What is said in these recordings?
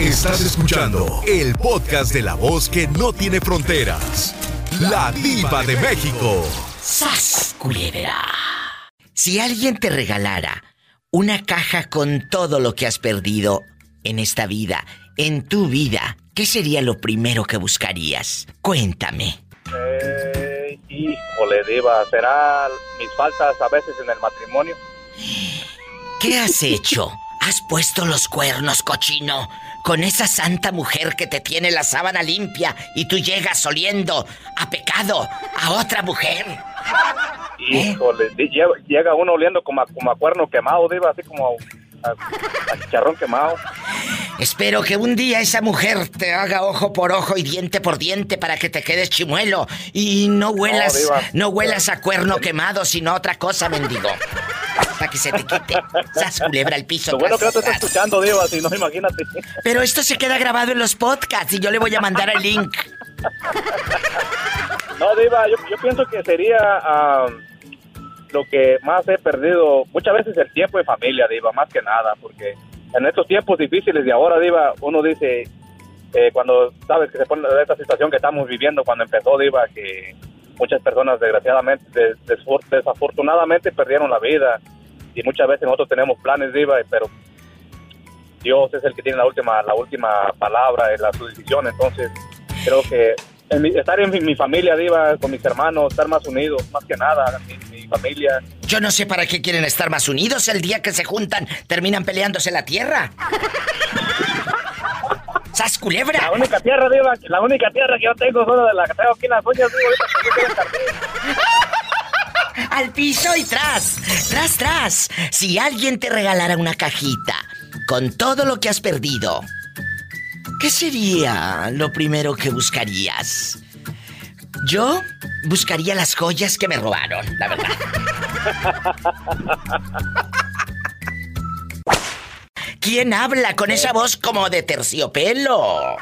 Estás escuchando el podcast de la voz que no tiene fronteras. La diva de México. ¡Sas, Si alguien te regalara una caja con todo lo que has perdido en esta vida, en tu vida, ¿qué sería lo primero que buscarías? Cuéntame. Eh, híjole, diva, ¿será mis faltas a veces en el matrimonio? ¿Qué has hecho? ¿Has puesto los cuernos, cochino? Con esa santa mujer que te tiene la sábana limpia y tú llegas oliendo a pecado a otra mujer. ¿Eh? Híjole, llega uno oliendo como a, como a cuerno quemado, diva, así como a, chicharrón quemado. Espero que un día esa mujer te haga ojo por ojo y diente por diente para que te quedes chimuelo y no huelas, no, huelas a cuerno quemado, sino otra cosa, mendigo. Para que se te quite. Sas culebra al piso. Lo bueno que no te está escuchando, Diva, si no, imagínate. Pero esto se queda grabado en los podcasts y yo le voy a mandar el link. No, Diva, yo, pienso que sería lo que más he perdido, muchas veces el tiempo de familia, Diva, más que nada, porque en estos tiempos difíciles de ahora, Diva, uno dice, eh, cuando sabes que se pone esta situación que estamos viviendo, cuando empezó, Diva, que muchas personas desgraciadamente, desafortunadamente perdieron la vida y muchas veces nosotros tenemos planes, Diva, pero Dios es el que tiene la última, la última palabra en la su decisión, entonces creo que estar en mi, familia, Diva, con mis hermanos, estar más unidos, más que nada, mi, familia. Yo no sé para qué quieren estar más unidos. El día que se juntan, terminan peleándose la tierra. ¡Sas culebra! La única tierra, Diva, la única tierra que yo tengo solo de la que tengo aquí en las uñas, Al piso y tras, tras, tras. Si alguien te regalara una cajita con todo lo que has perdido, ¿Qué sería lo primero que buscarías? Yo buscaría las joyas que me robaron, la verdad. ¿Quién habla con esa voz como de terciopelo?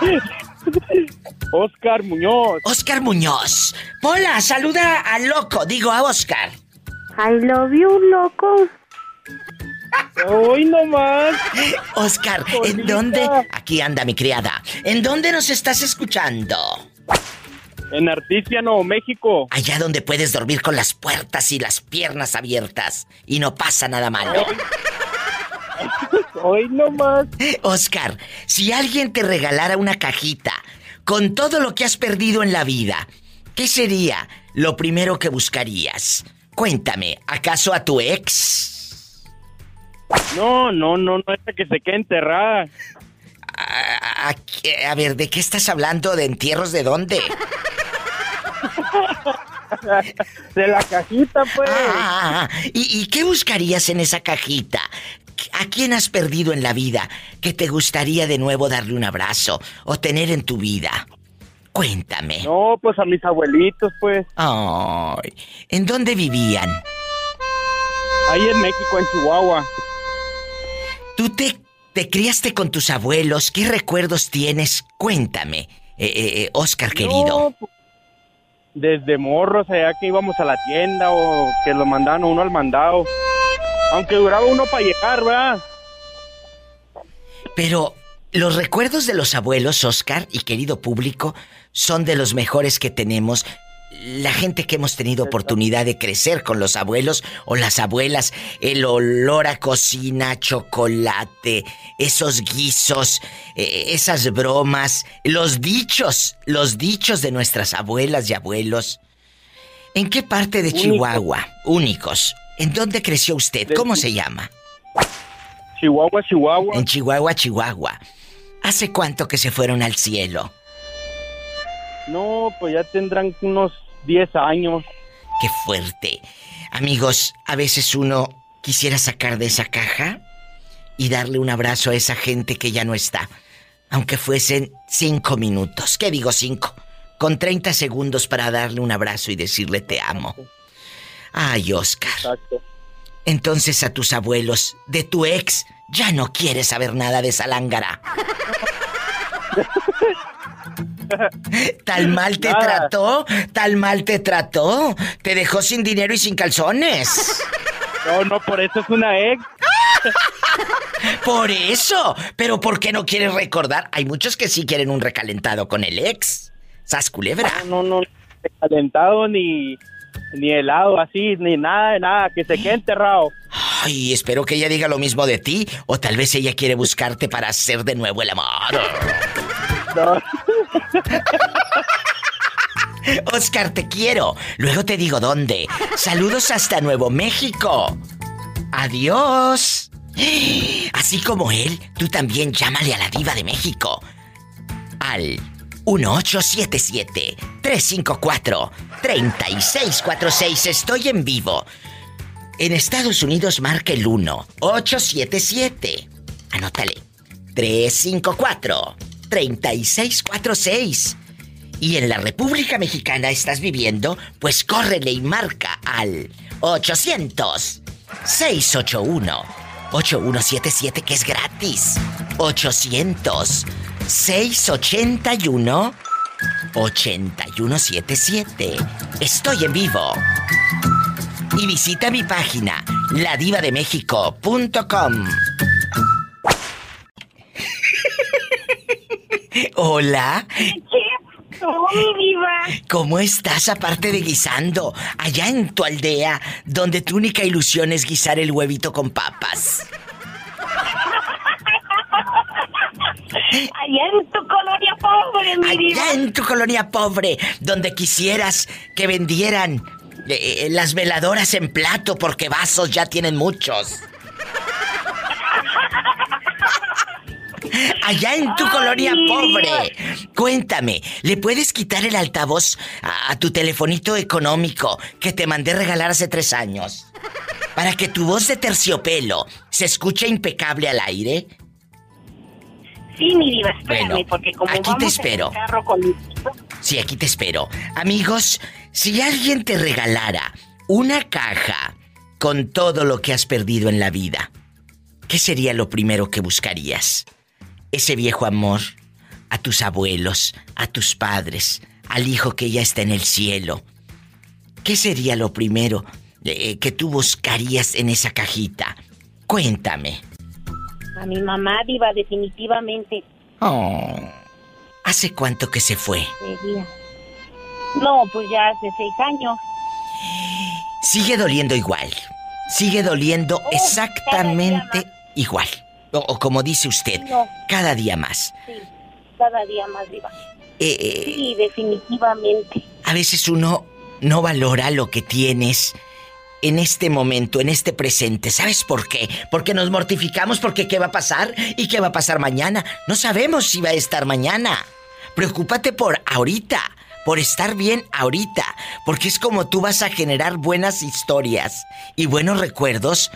Oscar Muñoz. Oscar Muñoz. Hola, saluda al loco, digo a Oscar. I love you, loco. Hoy nomás. Oscar, ¿en dónde? Aquí anda mi criada. ¿En dónde nos estás escuchando? En Articia, Nuevo México. Allá donde puedes dormir con las puertas y las piernas abiertas y no pasa nada malo. Hoy nomás. Oscar, si alguien te regalara una cajita con todo lo que has perdido en la vida, ¿qué sería lo primero que buscarías? Cuéntame, ¿acaso a tu ex? No, no, no, no es que se quede enterrada. A, ver, ¿de qué estás hablando? ¿De entierros de dónde? de la cajita, pues. Ah, ¿y, ¿y, qué buscarías en esa cajita? ¿A quién has perdido en la vida que te gustaría de nuevo darle un abrazo o tener en tu vida? Cuéntame. No, pues a mis abuelitos, pues. Ay, ¿en dónde vivían? Ahí en México, en Chihuahua. Tú te, te criaste con tus abuelos. ¿Qué recuerdos tienes? Cuéntame, eh, eh, eh Oscar querido. Pues, desde morros, allá que íbamos a la tienda o que lo mandaban uno al mandado. Aunque duraba uno para llegar, ¿verdad? Pero los recuerdos de los abuelos, Oscar y querido público, son de los mejores que tenemos la gente que hemos tenido oportunidad de crecer con los abuelos o las abuelas, el olor a cocina, chocolate, esos guisos, eh, esas bromas, los dichos, los dichos de nuestras abuelas y abuelos. ¿En qué parte de Chihuahua? Únicos. ¿En dónde creció usted? ¿Cómo se llama? Chihuahua, Chihuahua. En Chihuahua, Chihuahua. ¿Hace cuánto que se fueron al cielo? No, pues ya tendrán unos 10 años. Qué fuerte. Amigos, a veces uno quisiera sacar de esa caja y darle un abrazo a esa gente que ya no está. Aunque fuesen cinco minutos. ¿Qué digo cinco? Con 30 segundos para darle un abrazo y decirle te amo. Ay, Oscar. Exacto. Entonces a tus abuelos, de tu ex, ya no quieres saber nada de esa lángara. ¿Tal mal te trató? ¿Tal mal te trató? ¿Te dejó sin dinero y sin calzones? No, no, por eso es una ex. Por eso. Pero ¿por qué no quieres recordar? Hay muchos que sí quieren un recalentado con el ex. ¿Sas culebra? No, no, no. Recalentado ni, ni helado así, ni nada de nada. Que se quede enterrado. Ay, espero que ella diga lo mismo de ti. O tal vez ella quiere buscarte para hacer de nuevo el amor. No. Oscar, te quiero. Luego te digo dónde. Saludos hasta Nuevo México. Adiós. Así como él, tú también llámale a la diva de México. Al 1877-354-3646. Estoy en vivo. En Estados Unidos marca el 1-877. Anótale. 354-3646. Y en la República Mexicana estás viviendo, pues córrele y marca al 800 681 8177 que es gratis. 800 681 8177. Estoy en vivo. Y visita mi página ladivademexico.com. Hola. Oh, mi diva. ¿Cómo estás aparte de guisando? Allá en tu aldea, donde tu única ilusión es guisar el huevito con papas. Allá en tu colonia pobre, mi diva. Allá en tu colonia pobre, donde quisieras que vendieran eh, eh, las veladoras en plato porque vasos ya tienen muchos. Allá en tu Ay, colonia pobre. Cuéntame, ¿le puedes quitar el altavoz a, a tu telefonito económico que te mandé regalar hace tres años? Para que tu voz de terciopelo se escuche impecable al aire. Sí, mi diva, espérame, Bueno, porque como aquí te espero. en el carro con mi- Sí, aquí te espero. Amigos, si alguien te regalara una caja con todo lo que has perdido en la vida, ¿qué sería lo primero que buscarías? Ese viejo amor, a tus abuelos, a tus padres, al hijo que ya está en el cielo. ¿Qué sería lo primero eh, que tú buscarías en esa cajita? Cuéntame. A mi mamá, diva, definitivamente Oh, ¿Hace cuánto que se fue? No, pues ya hace seis años. Sigue doliendo igual. Sigue doliendo Oh, exactamente igual. O, o como dice usted, No. cada día más. Sí, cada día más diva. Eh, eh, Sí, definitivamente. a veces uno no valora lo que tienes en este momento, en este presente. ¿Sabes por qué? Porque nos mortificamos porque qué va a pasar y qué va a pasar mañana. No sabemos si va a estar mañana. Preocúpate por ahorita, por estar bien ahorita, porque es como tú vas a generar buenas historias y buenos recuerdos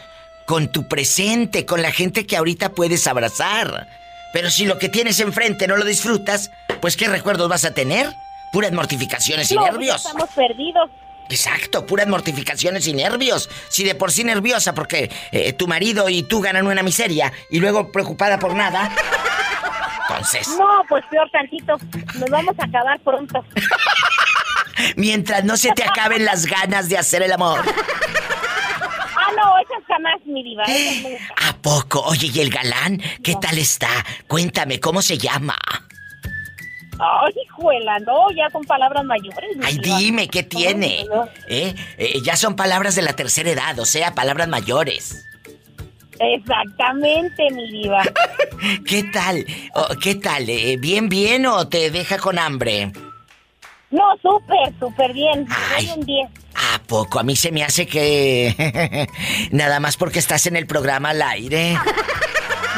con tu presente, con la gente que ahorita puedes abrazar. Pero si lo que tienes enfrente no lo disfrutas, pues ¿qué recuerdos vas a tener? Puras mortificaciones y No, pues nervios. estamos perdidos. Exacto, puras mortificaciones y nervios. Si de por sí nerviosa porque eh, tu marido y tú ganan una miseria y luego preocupada por nada. Entonces, No, pues peor tantito. Nos vamos a acabar pronto. mientras no se te acaben las ganas de hacer el amor. Ah, no, esas jamás, mi diva. Nunca. ¿A poco? Oye, ¿y el galán? ¿Qué tal está? Cuéntame, ¿cómo se llama? Ay, hijuela, no, ya son palabras mayores. Ay, dime, ¿qué tiene? No, no, no. ¿Eh? Eh, ya son palabras de la tercera edad, o sea, palabras mayores. Exactamente, mi diva. ¿Qué tal? ¿Qué tal? Eh, ¿Bien, bien o te deja con hambre? No, súper, súper bien. Ay. Un 10. ¿A poco? A mí se me hace que... Nada más porque estás en el programa al aire.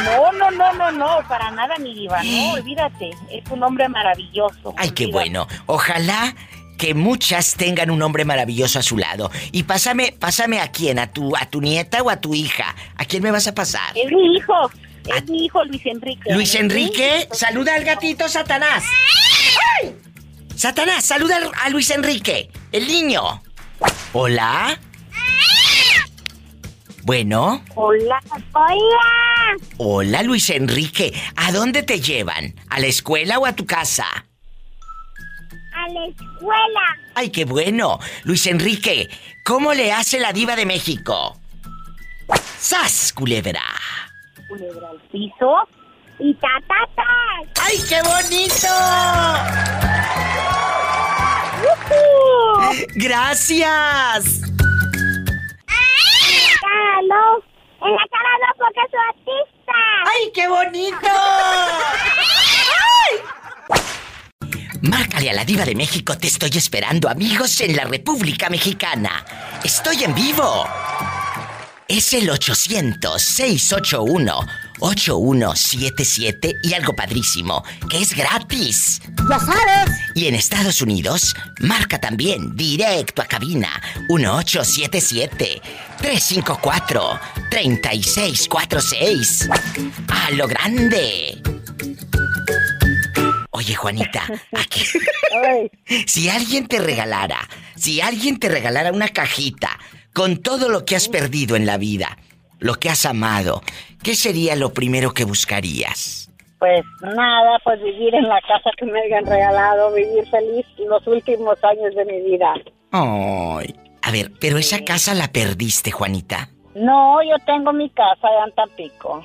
No, no, no, no, no, para nada, mi diva. No, olvídate. Es un hombre maravilloso. Ay, qué Olvídate. bueno. Ojalá que muchas tengan un hombre maravilloso a su lado. Y pásame, pásame a quién, a tu, a tu nieta o a tu hija. ¿A quién me vas a pasar? Es mi hijo. Es mi hijo Luis Enrique. Luis ¿Sí? Enrique, saluda al gatito Satanás. ¡Ay! Satanás, saluda al- a Luis Enrique, el niño. Hola. Bueno, Hola. Hola. hola Luis Enrique. ¿A dónde te llevan? ¿A la escuela o a tu casa? A la escuela. Ay, qué bueno. Luis Enrique, ¿cómo le hace la diva de México? ¡Sas, culebra! culebra al piso y ta ta ta. ¡Ay, qué bonito! ¡Gracias! Bonito! Márcale a la diva de México, te estoy esperando, amigos, en la República Mexicana. Estoy en vivo. Es el 800-681-8177 y algo padrísimo, que es gratis. Ya sabes. Y en Estados Unidos, marca también directo a cabina 1877-354-3646. ¡A lo grande! Oye, Juanita, aquí. si alguien te regalara, si alguien te regalara una cajita con todo lo que has perdido en la vida, lo que has amado, ¿qué sería lo primero que buscarías? Pues nada, pues vivir en la casa que me hayan regalado, vivir feliz los últimos años de mi vida. Ay, a ver, pero esa casa la perdiste, Juanita. No, yo tengo mi casa en Tampico.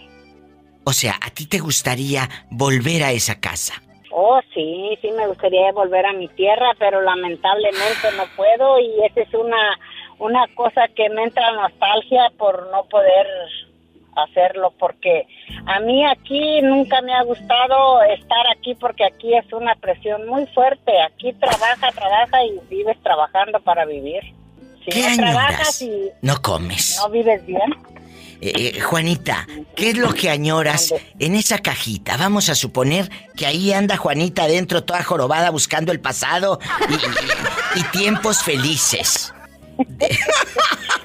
O sea, ¿a ti te gustaría volver a esa casa? Oh, sí, sí me gustaría volver a mi tierra, pero lamentablemente no puedo y esa es una, una cosa que me entra nostalgia por no poder hacerlo porque a mí aquí nunca me ha gustado estar aquí porque aquí es una presión muy fuerte. Aquí trabaja, trabaja y vives trabajando para vivir. Si ¿Qué no trabajas y no comes. No vives bien. Eh, eh, Juanita, ¿qué es lo que añoras en esa cajita? Vamos a suponer que ahí anda Juanita adentro toda jorobada buscando el pasado y, tiempos felices.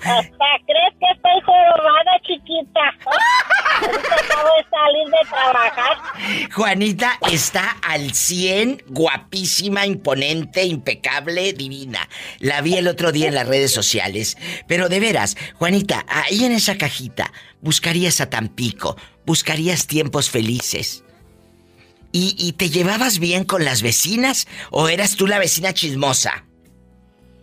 Hasta crees que estoy jorobada, chiquita. acabo de salir de trabajar. Juanita está al 100, guapísima, imponente, impecable, divina. La vi el otro día en las redes sociales. Pero de veras, Juanita, ahí en esa cajita, buscarías a Tampico, buscarías tiempos felices. ¿Y, ¿Y te llevabas bien con las vecinas o eras tú la vecina chismosa?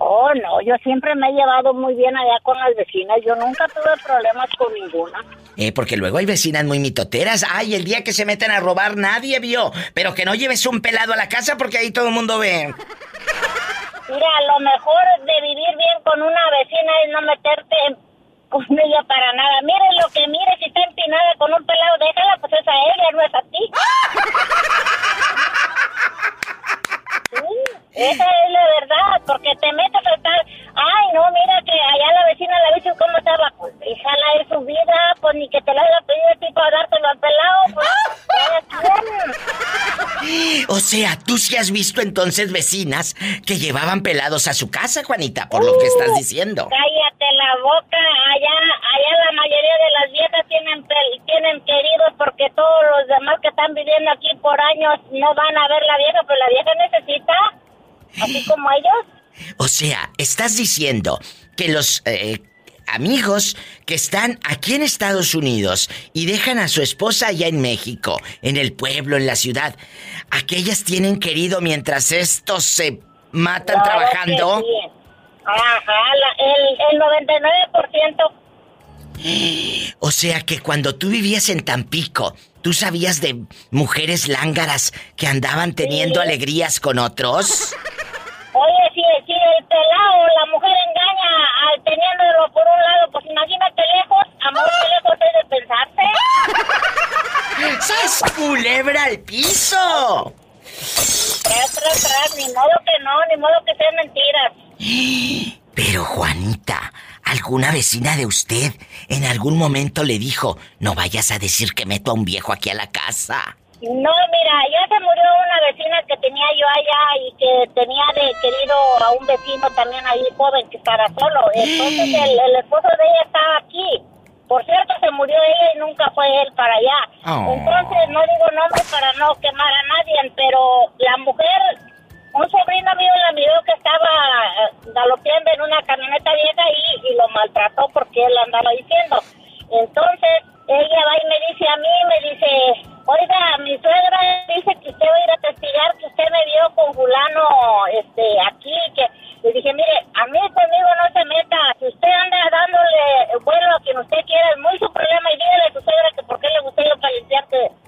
Oh, no, yo siempre me he llevado muy bien allá con las vecinas. Yo nunca tuve problemas con ninguna. Eh, porque luego hay vecinas muy mitoteras. Ay, el día que se meten a robar nadie vio. Pero que no lleves un pelado a la casa porque ahí todo el mundo ve. Mira, lo mejor de vivir bien con una vecina es no meterte con ella para nada. Mire lo que mire, si está empinada con un pelado, déjala, pues es a ella, no es a ti. esa es la verdad, porque te metes a estar, ay, no, mira que allá la vecina la viste cómo estaba, pues déjala en su vida, pues ni que te la haya pedido a ti para dártelo al pelado, pues, O sea, tú sí has visto entonces vecinas que llevaban pelados a su casa, Juanita, por lo que estás uh, diciendo. Cállate la boca, allá, allá la mayoría de las viejas tienen, tienen queridos porque todos los demás que están viviendo aquí por años no van a ver la vieja, pero la vieja necesita así como ellos. O sea, estás diciendo que los eh, amigos que están aquí en Estados Unidos y dejan a su esposa allá en México, en el pueblo, en la ciudad, aquellas tienen querido mientras estos se matan trabajando. Ajá, el, el 99%. O sea que cuando tú vivías en Tampico, ¿tú sabías de mujeres lángaras que andaban teniendo alegrías con otros? Oye, si, si el pelado, la mujer engaña al teniéndolo por un lado, pues imagínate lejos, amor que lejos es de pensarse. ¡Sas culebra al piso! Tras, tras, tras, ni modo que no, ni modo que sean mentiras. Pero Juanita, ¿alguna vecina de usted en algún momento le dijo, no vayas a decir que meto a un viejo aquí a la casa? No, mira, ya se murió una vecina que tenía yo allá y que tenía de querido a un vecino también ahí joven que estaba solo. Entonces el, esposo de ella estaba aquí. Por cierto, se murió ella y nunca fue él para allá. Oh. Entonces, no digo nombres para no quemar a nadie, pero la mujer, un sobrino mío la miró que estaba eh, galopeando en una camioneta vieja y, y lo maltrató porque él andaba diciendo. Entonces, ella va y me dice a mí, me dice, Oiga, mi suegra dice que usted va a ir a testigar que usted me vio con fulano este, aquí, que le dije, mire, a mí conmigo no se meta. Si usted anda dándole vuelo a quien usted quiera, es muy su problema y dígale a su suegra que por qué le gusta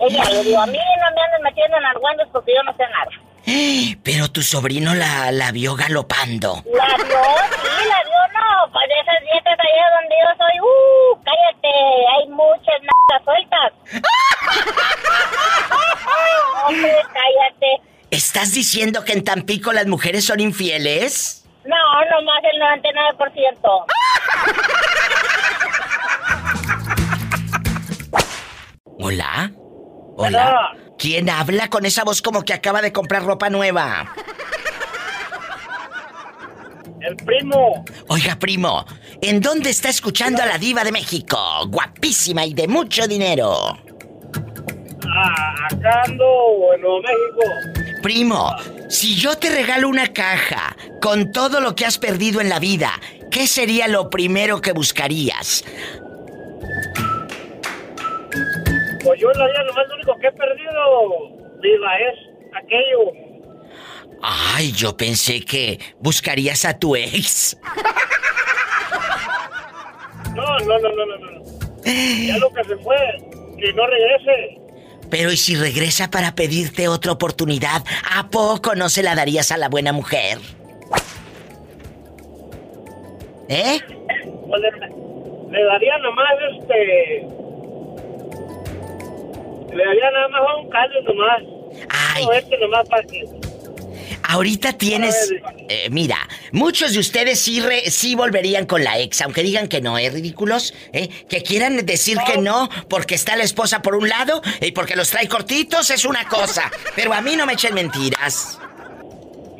Ella le digo, a mí no me anden metiendo en argüendes porque yo no sé nada. Pero tu sobrino la, la vio galopando. La vio, sí, la vio, no. Pues esas dietas allá donde yo soy, uh, cállate, hay muchas nalgas sueltas. Hombre, cállate. ¿Estás diciendo que en Tampico las mujeres son infieles? No, nomás el 99%. ¿Hola? ¿Hola? ¿Quién habla con esa voz como que acaba de comprar ropa nueva? El primo. Oiga, primo, ¿en dónde está escuchando a la diva de México? Guapísima y de mucho dinero. Ah, acá ando en Nuevo México. Primo, si yo te regalo una caja con todo lo que has perdido en la vida, ¿qué sería lo primero que buscarías? Pues yo en la vida nomás lo único que he perdido, viva, es aquello. Ay, yo pensé que buscarías a tu ex. No, no, no, no, no, no. Ya lo que se fue, que no regrese. Pero ¿y si regresa para pedirte otra oportunidad? ¿A poco no se la darías a la buena mujer? ¿Eh? Pues le, le daría nomás este. Le daría nada más un caldo nomás. Ay. No, este nomás para que. Ahorita tienes... eh, mira, muchos de ustedes sí, re- sí volverían con la ex, aunque digan que no, ¿eh? Ridículos, ¿eh? Que quieran decir que no porque está la esposa por un lado y porque los trae cortitos es una cosa. Pero a mí no me echen mentiras.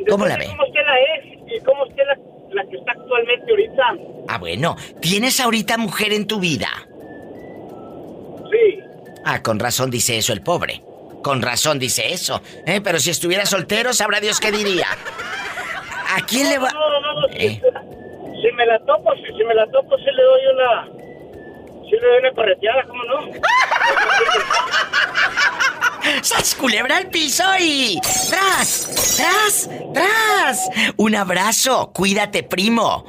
¿Cómo la ve? ¿Cómo esté la ex y cómo esté la, la que está actualmente ahorita? Ah, bueno, ¿tienes ahorita mujer en tu vida? Sí. Ah, con razón dice eso el pobre. Con razón dice eso. ¿eh? Pero si estuviera soltero, sabrá Dios qué diría. ¿A quién le va...? No, no, no, no. Si, Eh. si me la topo, si, si me la topo, sí le doy una. Sí le doy una correteada, ¿cómo no? ¡Sas culebra al piso y... ¡Tras! ¡Tras! ¡Tras! Un abrazo. Cuídate, primo.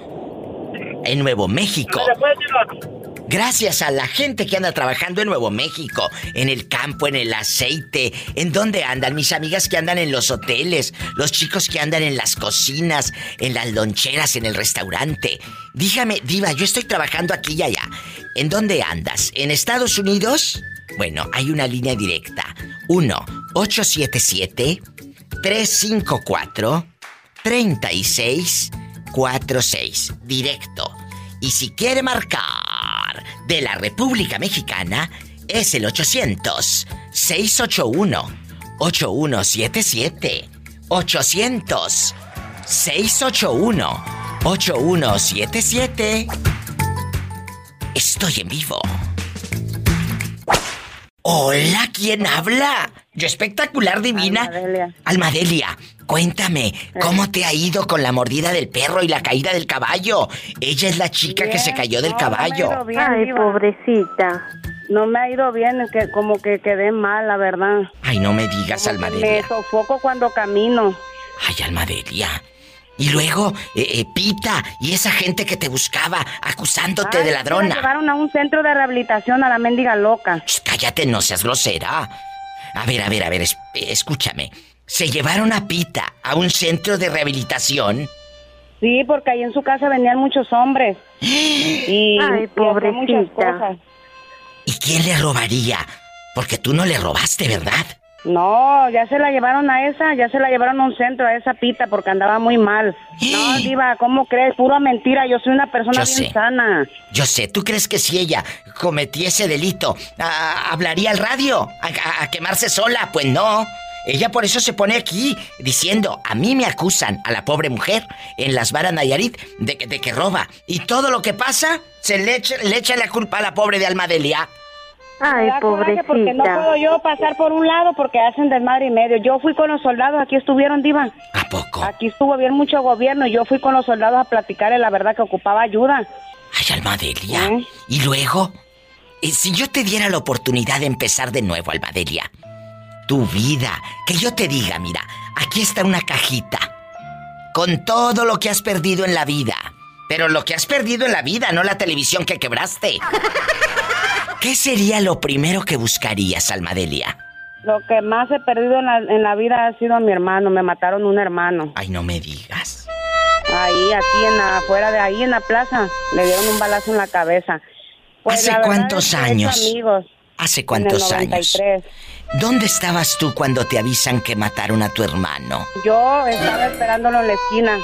En Nuevo México. Pues. Gracias a la gente que anda trabajando en Nuevo México, en el campo, en el aceite, en dónde andan mis amigas que andan en los hoteles, los chicos que andan en las cocinas, en las loncheras, en el restaurante. Dígame, diva, yo estoy trabajando aquí y allá. ¿En dónde andas? ¿En Estados Unidos? Bueno, hay una línea directa. 1-877-354-3646. Directo. Y si quiere marcar de la República Mexicana, es el 800-681-8177. 800-681-8177. Estoy en vivo. Hola, ¿quién habla? Yo espectacular, divina. Almadelia. Almadelia, cuéntame, ¿cómo te ha ido con la mordida del perro y la caída del caballo? Ella es la chica que se cayó del No, no me ha caballo. ido bien, Ay, diva. pobrecita. No me ha ido bien, es que como que quedé mal, la verdad. Ay, no me digas, Como que Me Almadelia. sofoco cuando camino. Ay, Almadelia. Y luego, eh, eh, Pita y esa gente que te buscaba acusándote Ay, de Me ladrona. llevaron a un centro de rehabilitación a la mendiga loca. Shh, cállate, no seas grosera. A ver, a ver, a ver, es- escúchame. Se llevaron a Pita a un centro de rehabilitación. Sí, porque ahí en su casa venían muchos hombres. Y, Ay, pobrecita. cosas. ¿Y quién le robaría? Porque tú no le robaste, ¿verdad? No, ya se la llevaron a esa, ya se la llevaron a un centro, a esa pita, porque andaba muy mal. No, Diva, ¿cómo crees? Pura mentira, yo soy una persona Yo bien sé. sana. Yo sé, ¿tú crees que si ella cometiese delito, ah, hablaría al radio? A, a- a quemarse sola? Pues no. Ella por eso se pone aquí diciendo, a mí me acusan a la pobre mujer en las varas Nayarit de, que- de que roba. Y todo lo que pasa, se le echa, le echa la culpa a la pobre de Almadelia. Ay, coraje porque no puedo pobrecita. yo pasar por un lado porque hacen desmadre y medio. Yo fui con los soldados, aquí estuvieron, Diva. ¿A poco? Aquí estuvo bien mucho gobierno y yo fui con los soldados a platicarle la verdad que ocupaba ayuda. Ay, Almadelia. ¿Eh? Y luego, eh, si yo te diera la oportunidad de empezar de nuevo, Almadelia, tu vida, que yo te diga, mira, aquí está una cajita con todo lo que has perdido en la vida. Pero lo que has perdido en la vida, no la televisión que quebraste. ¿Qué sería lo primero que buscarías, Almadelia? Lo que más he perdido en la, en la vida ha sido a mi hermano. Me mataron un hermano. Ay, no me digas. Ahí, aquí, en la, afuera de ahí, en la plaza. Le dieron un balazo en la cabeza. Pues, ¿Hace la cuántos años? amigos. ¿Hace cuántos en el años? 93. ¿Dónde estabas tú cuando te avisan que mataron a tu hermano? Yo estaba esperándolo en la esquina.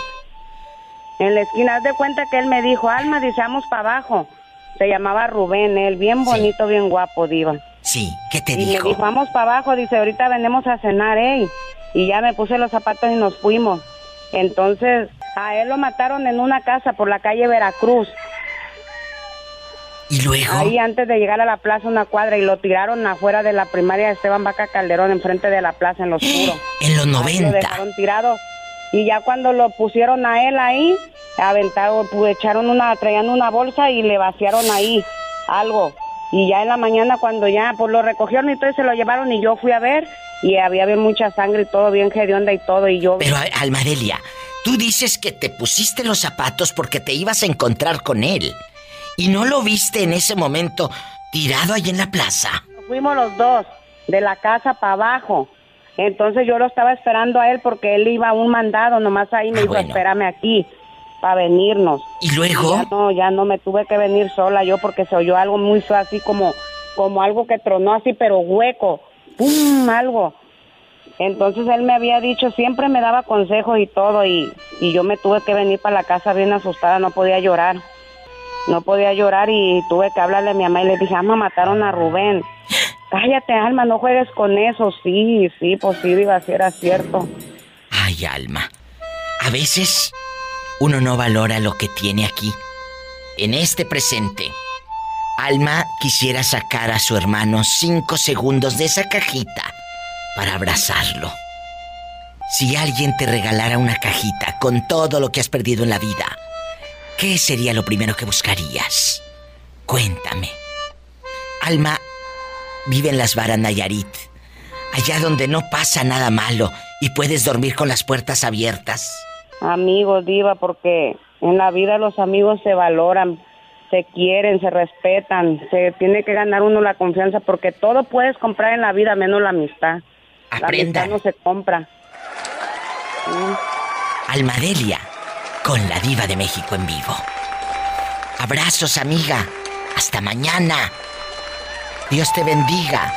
En la esquina, haz de cuenta que él me dijo, Alma, dice, vamos para abajo. Se llamaba Rubén, él, bien Sí. bonito, bien guapo, diva. Sí, ¿qué te Y me dijo? dijo, vamos para abajo, dice, ahorita venimos a cenar, ¿eh? Y ya me puse los zapatos y nos fuimos. Entonces, a él lo mataron en una casa por la calle Veracruz. ¿Y luego? Ahí antes de llegar a la plaza, una cuadra, y lo tiraron afuera de la primaria de Esteban Vaca Calderón, enfrente de la plaza, en lo oscuro. En los Ahí Lo 90. dejaron tirado. Y ya cuando lo pusieron a él ahí, aventaron, pues, echaron una, traían una bolsa y le vaciaron ahí algo. Y ya en la mañana cuando ya, pues lo recogieron y todo y se lo llevaron y yo fui a ver y había bien mucha sangre y todo, bien hedionda y todo y yo... Pero, Almadelia, tú dices que te pusiste los zapatos porque te ibas a encontrar con él. ¿Y no lo viste en ese momento tirado ahí en la plaza? Fuimos los dos, de la casa para abajo. Entonces yo lo estaba esperando a él porque él iba a un mandado, nomás ahí me Ah, dijo, bueno. espérame aquí, para venirnos. ¿Y luego? Ya no, ya no me tuve que venir sola yo porque se oyó algo muy feo, así como, como algo que tronó así, pero hueco. ¡Pum! Algo. Entonces él me había dicho, siempre me daba consejos y todo, y, y yo me tuve que venir para la casa bien asustada, no podía llorar. No podía llorar y tuve que hablarle a mi mamá y le dije, ama, mataron a Rubén. Cállate, Alma, no juegues con eso. Sí, sí, pues sí, iba a ser cierto. Ay, Alma. A veces uno no valora lo que tiene aquí. En este presente. Alma quisiera sacar a su hermano cinco segundos de esa cajita para abrazarlo. Si alguien te regalara una cajita con todo lo que has perdido en la vida, ¿qué sería lo primero que buscarías? Cuéntame. Alma vive en las varas Nayarit, allá donde no pasa nada malo y puedes dormir con las puertas abiertas. Amigos, diva, porque en la vida los amigos se valoran, se quieren, se respetan, se tiene que ganar uno la confianza porque todo puedes comprar en la vida menos la amistad. La Aprendan. amistad no se compra. Mm. Almadelia, con la diva de México en vivo. Abrazos, amiga. Hasta mañana. Dios te bendiga.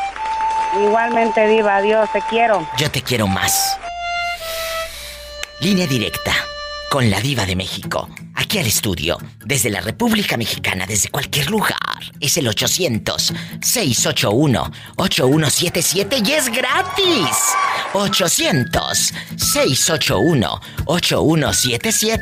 Igualmente, diva, adiós, te quiero. Yo te quiero más. Línea directa con la diva de México. Aquí al estudio, desde la República Mexicana, desde cualquier lugar. Es el 800-681-8177 y es gratis. 800-681-8177.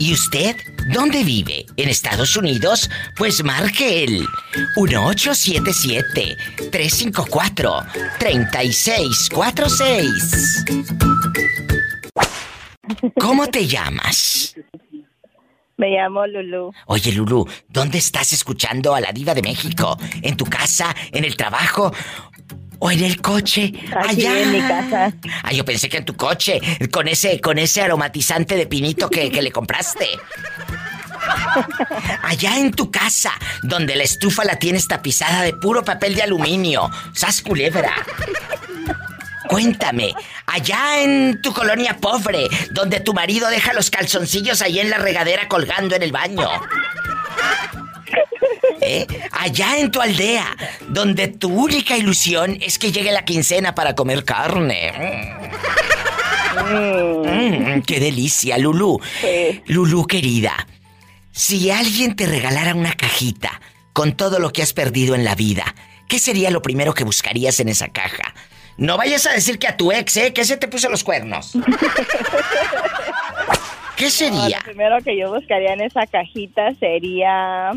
¿Y usted dónde vive? ¿En Estados Unidos? Pues marque el 1877-354-3646. ¿Cómo te llamas? Me llamo Lulu. Oye, Lulu, ¿dónde estás escuchando a la diva de México? ¿En tu casa? ¿En el trabajo? ¿O en el coche? Aquí Allá. en mi casa. Ah, yo pensé que en tu coche, con ese, con ese aromatizante de pinito que, que le compraste. Allá en tu casa, donde la estufa la tienes tapizada de puro papel de aluminio. ¡Sas culebra! Cuéntame, allá en tu colonia pobre, donde tu marido deja los calzoncillos ahí en la regadera colgando en el baño. ¿Eh? Allá en tu aldea, donde tu única ilusión es que llegue la quincena para comer carne. Mm, ¡Qué delicia, Lulú! Sí. Lulú, querida, si alguien te regalara una cajita con todo lo que has perdido en la vida, ¿qué sería lo primero que buscarías en esa caja? No vayas a decir que a tu ex, ¿eh? Que ese te puso los cuernos. ¿Qué No, sería? lo primero que yo buscaría en esa cajita sería...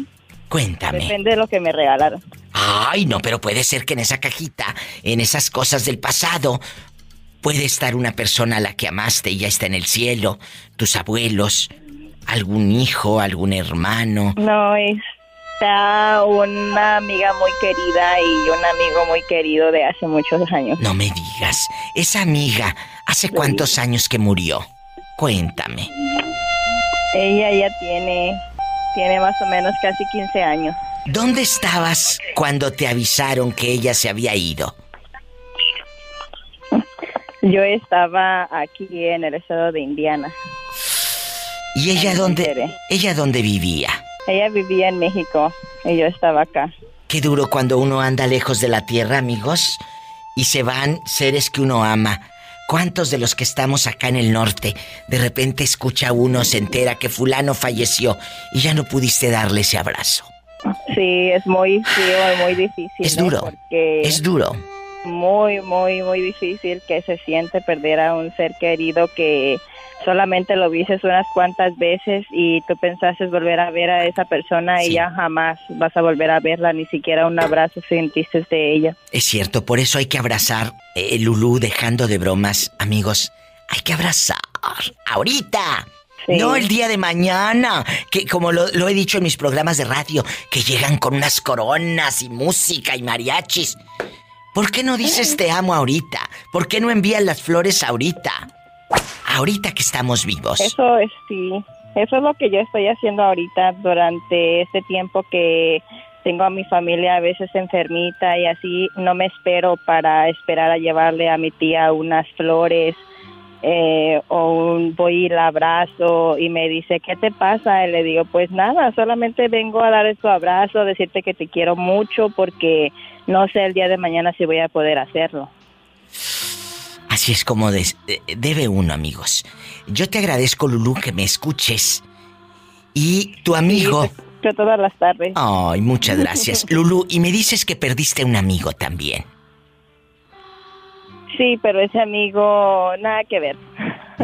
Cuéntame. Depende de lo que me regalaron. Ay, no, pero puede ser que en esa cajita, en esas cosas del pasado, puede estar una persona a la que amaste y ya está en el cielo, tus abuelos, algún hijo, algún hermano. No, está una amiga muy querida y un amigo muy querido de hace muchos años. No me digas, esa amiga, ¿hace cuántos años que murió? Cuéntame. Ella ya tiene, tiene más o menos casi 15 años. ¿Dónde estabas cuando te avisaron que ella se había ido? Yo estaba aquí en el estado de Indiana. ¿Y ella dónde? ¿Ella dónde vivía? Ella vivía en México y yo estaba acá. Qué duro cuando uno anda lejos de la tierra, amigos, y se van seres que uno ama. ¿Cuántos de los que estamos acá en el norte, de repente escucha uno, se entera que fulano falleció y ya no pudiste darle ese abrazo? Sí, es muy frío, muy difícil. Es duro. es duro muy, muy, muy difícil que se siente perder a un ser querido que solamente lo viste unas cuantas veces y tú pensaste volver a ver a esa persona y ya jamás vas a volver a verla, ni siquiera un abrazo sentiste de ella. Es cierto, por eso hay que abrazar, eh, Lulú, dejando de bromas, amigos, hay que abrazar ahorita. No el día de mañana, que como lo, lo, he dicho en mis programas de radio, que llegan con unas coronas y música y mariachis. ¿Por qué no dices te amo ahorita? ¿Por qué no envías las flores ahorita? Ahorita que estamos vivos. Eso es sí. Eso es lo que yo estoy haciendo ahorita durante este tiempo que tengo a mi familia a veces enfermita y así no me espero para esperar a llevarle a mi tía unas flores eh, o un, voy abrazo y me dice, ¿qué te pasa? Y le digo, pues nada, solamente vengo a dar tu abrazo, a decirte que te quiero mucho porque no sé el día de mañana si voy a poder hacerlo. Así es como debe uno, amigos. Yo te agradezco, Lulú, que me escuches. Y tu amigo... Sí, todas las tardes. Ay, muchas gracias. Lulú, y me dices que perdiste un amigo también. Sí, pero ese amigo, nada que ver.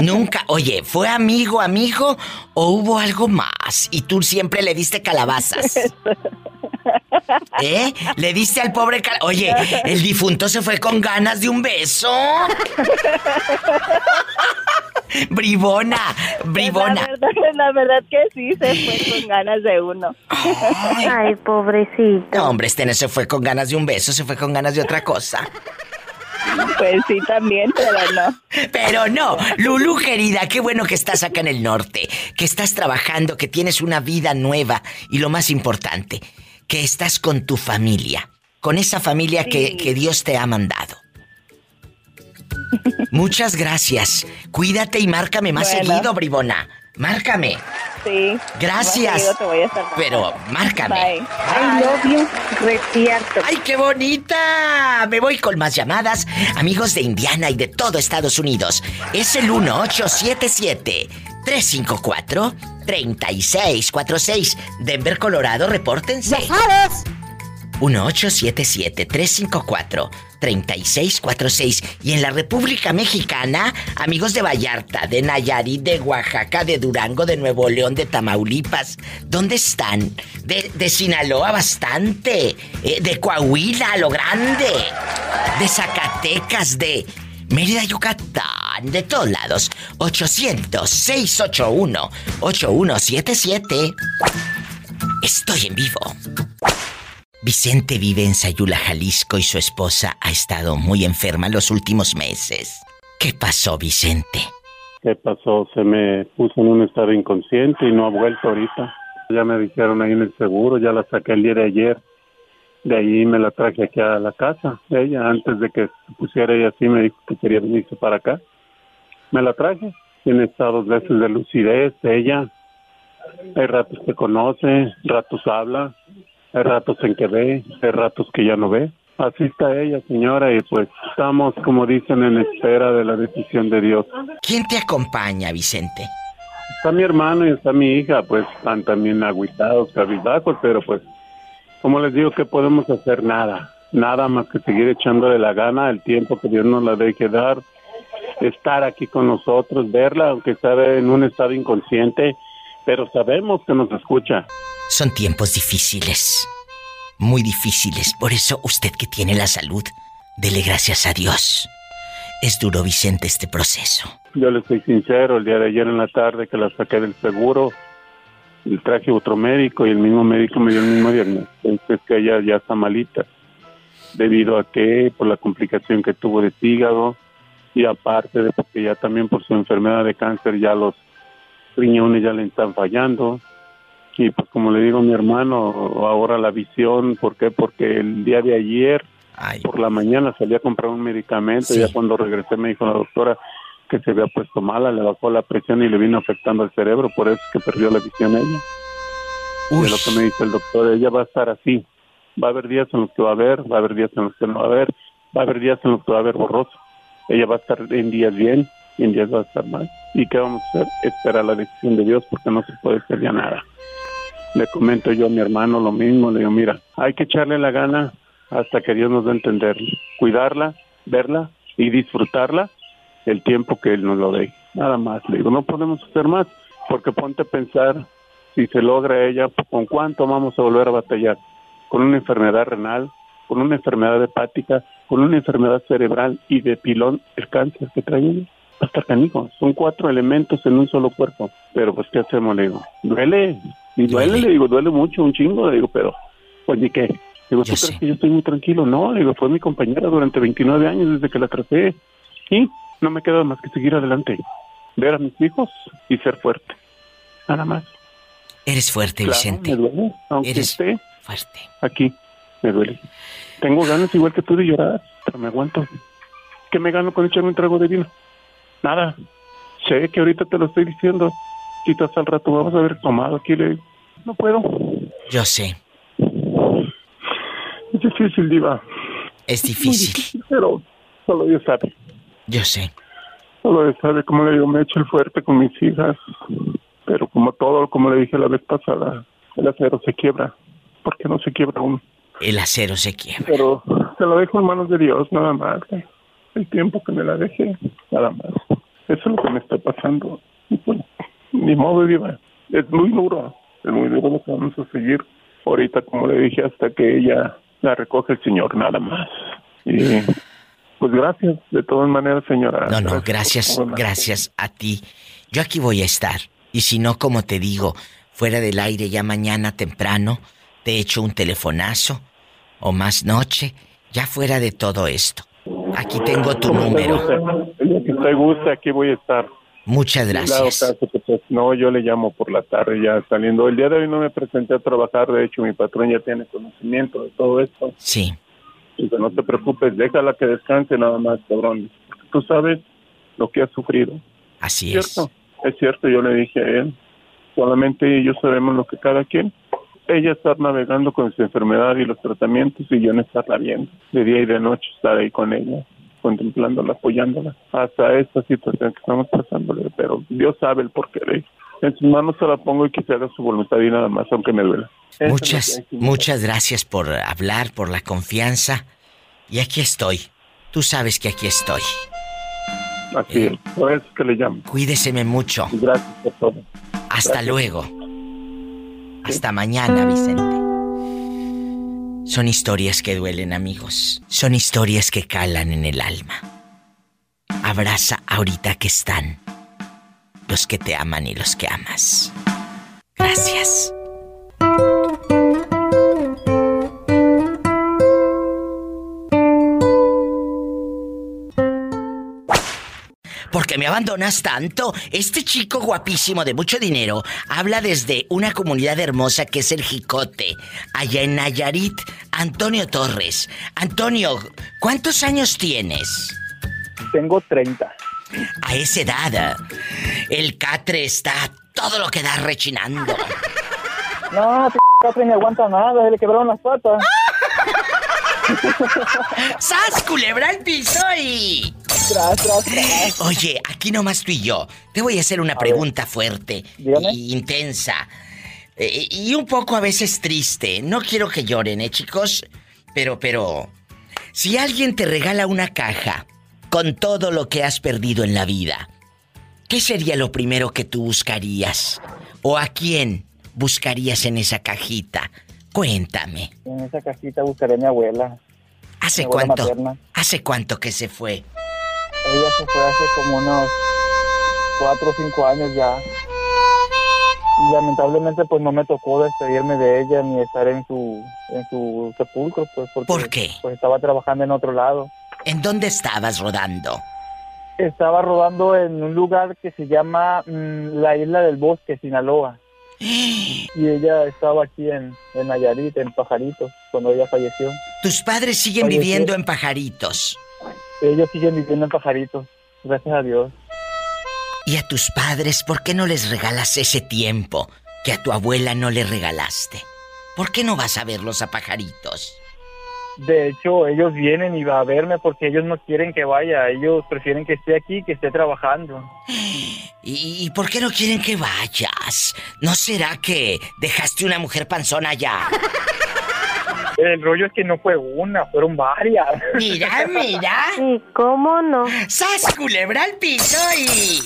Nunca, oye, ¿fue amigo, amigo o hubo algo más? Y tú siempre le diste calabazas. ¿Eh? Le diste al pobre cal... Oye, el difunto se fue con ganas de un beso. bribona, bribona. La verdad, la verdad que sí, se fue con ganas de uno. Ay, pobrecito. No, hombre, este no se fue con ganas de un beso, se fue con ganas de otra cosa. Pues sí, también, pero no. Pero no. Lulu, querida, qué bueno que estás acá en el norte, que estás trabajando, que tienes una vida nueva y lo más importante, que estás con tu familia, con esa familia que, Dios te ha mandado. Muchas gracias. Cuídate y márcame más seguido, bribona. Márcame. Sí. Gracias. Pero márcame. I love you, ¡Ay, qué bonita! Me voy con más llamadas. Amigos de Indiana y de todo Estados Unidos. Es el 1877 354 3646. Denver, Colorado, repórtense. ¡Ya sabes! 1877-354-3646. Y en la República Mexicana, amigos de Vallarta, de Nayarit, de Oaxaca, de Durango, de Nuevo León, de Tamaulipas, ¿dónde están? De, Sinaloa bastante, eh, de Coahuila, lo grande, de Zacatecas, de Mérida, Yucatán, de todos lados. 800-681-8177. Estoy en vivo. Vicente vive en Sayula, Jalisco y su esposa ha estado muy enferma los últimos meses. ¿Qué pasó, Vicente? ¿Qué pasó? Se me puso en un estado inconsciente y no ha vuelto ahorita. Ya me dijeron ahí en el seguro, ya la saqué el día de ayer. De ahí me la traje aquí a la casa. Ella, antes de que se pusiera ella así, me dijo que quería venirse para acá. Me la traje. Tiene estados veces de lucidez, ella. Hay ratos que conoce, ratos habla, hay ratos en que ve, hay ratos que ya no ve. Así está ella, señora, y pues estamos, como dicen, en espera de la decisión de Dios. ¿Quién te acompaña, Vicente? Está mi hermano y está mi hija, pues están también aguitados, cabizbajos, pero pues, como les digo, que podemos hacer nada, nada más que seguir echándole la gana, el tiempo que Dios nos la deje dar, estar aquí con nosotros, verla, aunque esté en un estado inconsciente, pero sabemos que nos escucha. Son tiempos difíciles, muy difíciles. Por eso usted que tiene la salud, dele gracias a Dios. Es duro, Vicente, este proceso. Yo le soy sincero, el día de ayer en la tarde que la saqué del seguro, el traje otro médico y el mismo médico me dio el mismo diagnóstico, es que ella ya está malita, debido a que por la complicación que tuvo de hígado y aparte de que ya también por su enfermedad de cáncer ya los riñones ya le están fallando, Y pues como le digo a mi hermano, ahora la visión, ¿por qué? Porque el día de ayer, por la mañana salí a comprar un medicamento y ya cuando regresé me dijo la doctora que se había puesto mala, le bajó la presión y le vino afectando el cerebro, por eso es que perdió la visión ella. Y es lo que me dice el doctor, ella va a estar así. Va a haber días en los que va a ver, va a haber días en los que no va a ver, va a haber días en los que va a ver borroso. Ella va a estar en días bien y en días va a estar mal. ¿Y qué vamos a hacer? Esperar la decisión de Dios porque no se puede hacer ya nada. Le comento yo a mi hermano lo mismo, le digo, mira, hay que echarle la gana hasta que Dios nos dé a entender. Cuidarla, verla y disfrutarla el tiempo que Él nos lo dé. Nada más. Le digo, no podemos hacer más porque ponte a pensar si se logra ella, ¿con cuánto vamos a volver a batallar? Con una enfermedad renal, con una enfermedad hepática, con una enfermedad cerebral y de pilón, el cáncer que trae hasta canijo. Son cuatro elementos en un solo cuerpo. Pero pues, ¿qué hacemos? Le digo, duele. Y duele, le digo, duele mucho, un chingo. Le digo, pero, pues, ¿y qué? Digo, ¿tú crees que yo estoy muy tranquilo? No, le digo, fue mi compañera durante 29 años desde que la traté. Y no me queda más que seguir adelante. Ver a mis hijos y ser fuerte. Nada más. Eres fuerte, Claro, Vicente. me duele, aunque Eres esté fuerte. aquí, me duele. Tengo ganas igual que tú de llorar, pero me aguanto. ¿Qué me gano con echarme un trago de vino? Nada. Sé que ahorita te lo estoy diciendo. Quizás al rato vamos a haber tomado aquí. Le... No puedo. Yo sé. Es difícil, Diva. Es Muy difícil. Pero solo Dios sabe. Yo sé. Solo Dios sabe. Como le digo, me echo el fuerte con mis hijas. Pero como todo, como le dije la vez pasada, el acero se quiebra. ¿Por qué no se quiebra uno? El acero se quiebra. Pero se lo dejo en manos de Dios, nada más. El tiempo que me la deje, nada más. Eso es lo que me está pasando. Y pues, ni modo, Diva. Es muy duro. Muy duro lo que vamos a seguir. Ahorita, como le dije, hasta que ella la recoge el Señor, nada más. Y pues gracias, de todas maneras, señora. No, no, gracias, gracias a ti. Yo aquí voy a estar. Y si no, como te digo, fuera del aire ya mañana temprano, te echo un telefonazo o más noche, ya fuera de todo esto. Aquí tengo tu número. El que te guste, aquí voy a estar. Muchas Claro, gracias. caso que, pues, no, yo le llamo por la tarde ya saliendo. El día de hoy no me presenté a trabajar, de hecho mi patrón ya tiene conocimiento de todo esto. Sí. Dice, no te preocupes, déjala que descanse nada más, cabrón. Tú sabes lo que ha sufrido. Así ¿Cierto? Es cierto, yo le dije a él. Solamente ellos sabemos lo que cada quien. Ella estar navegando con su enfermedad y los tratamientos y yo no estarla viendo. De día y de noche estar ahí con ella, contemplándola, apoyándola. Hasta esta situación que estamos pasándole. Pero Dios sabe el porqué de ello. En sus manos se la pongo y que se haga su voluntad y nada más, aunque me duela. Eso Muchas, muchas gracias por hablar, por la confianza. Y aquí estoy. Tú sabes que aquí estoy. Así es, por eso es que le llamo. Cuídeseme mucho. Gracias por todo. Hasta Gracias. luego. Hasta mañana, Vicente. Son historias que duelen, amigos. Son historias que calan en el alma. Abraza ahorita que están. Los que te aman y los que amas. Gracias. ¿Por qué me abandonas tanto? Este chico guapísimo de mucho dinero habla desde una comunidad hermosa que es el Jicote, allá en Nayarit. Antonio Torres. Antonio, ¿cuántos años tienes? Tengo 30. A esa edad, el catre está todo lo que da rechinando. No, p Catri ni aguanta nada, se le quebraron las patas. ¡Sas, culebra al piso y... Tras, tras, tras. Oye, aquí nomás tú y yo. Te voy a hacer una pregunta fuerte y intensa. Eh, y un poco a veces triste. No quiero que lloren, ¿eh, chicos? Pero, pero... Si alguien te regala una caja con todo lo que has perdido en la vida, ¿qué sería lo primero que tú buscarías? ¿O a quién buscarías en esa cajita? Cuéntame. En esa cajita buscaré a mi abuela. ¿Hace Mi abuela cuánto? materna. ¿Hace cuánto que se fue? Ella se fue hace como unos cuatro o cinco años ya. Y lamentablemente pues no me tocó despedirme de ella ni estar en su en su sepulcro pues porque ¿Por qué? pues estaba trabajando en otro lado. ¿En dónde estabas rodando? Estaba rodando en un lugar que se llama mm, la Isla del Bosque, Sinaloa. Y ella estaba aquí en, en Nayarit, en Pajaritos, cuando ella falleció. Tus padres siguen Falleció. viviendo en pajaritos. Ellos siguen viviendo en Pajaritos, gracias a Dios. Y a tus padres, ¿por qué no les regalas ese tiempo que a tu abuela no le regalaste? ¿Por qué no vas a verlos a pajaritos? De hecho, ellos vienen y va a verme porque ellos no quieren que vaya. Ellos prefieren que esté aquí, que esté trabajando. ¿Y, y por qué no quieren que vayas? ¿No será que dejaste una mujer panzona allá? El rollo es que no fue una, fueron varias. Mira, mira. ¿Y cómo no? ¡Sas, culebra al piso y...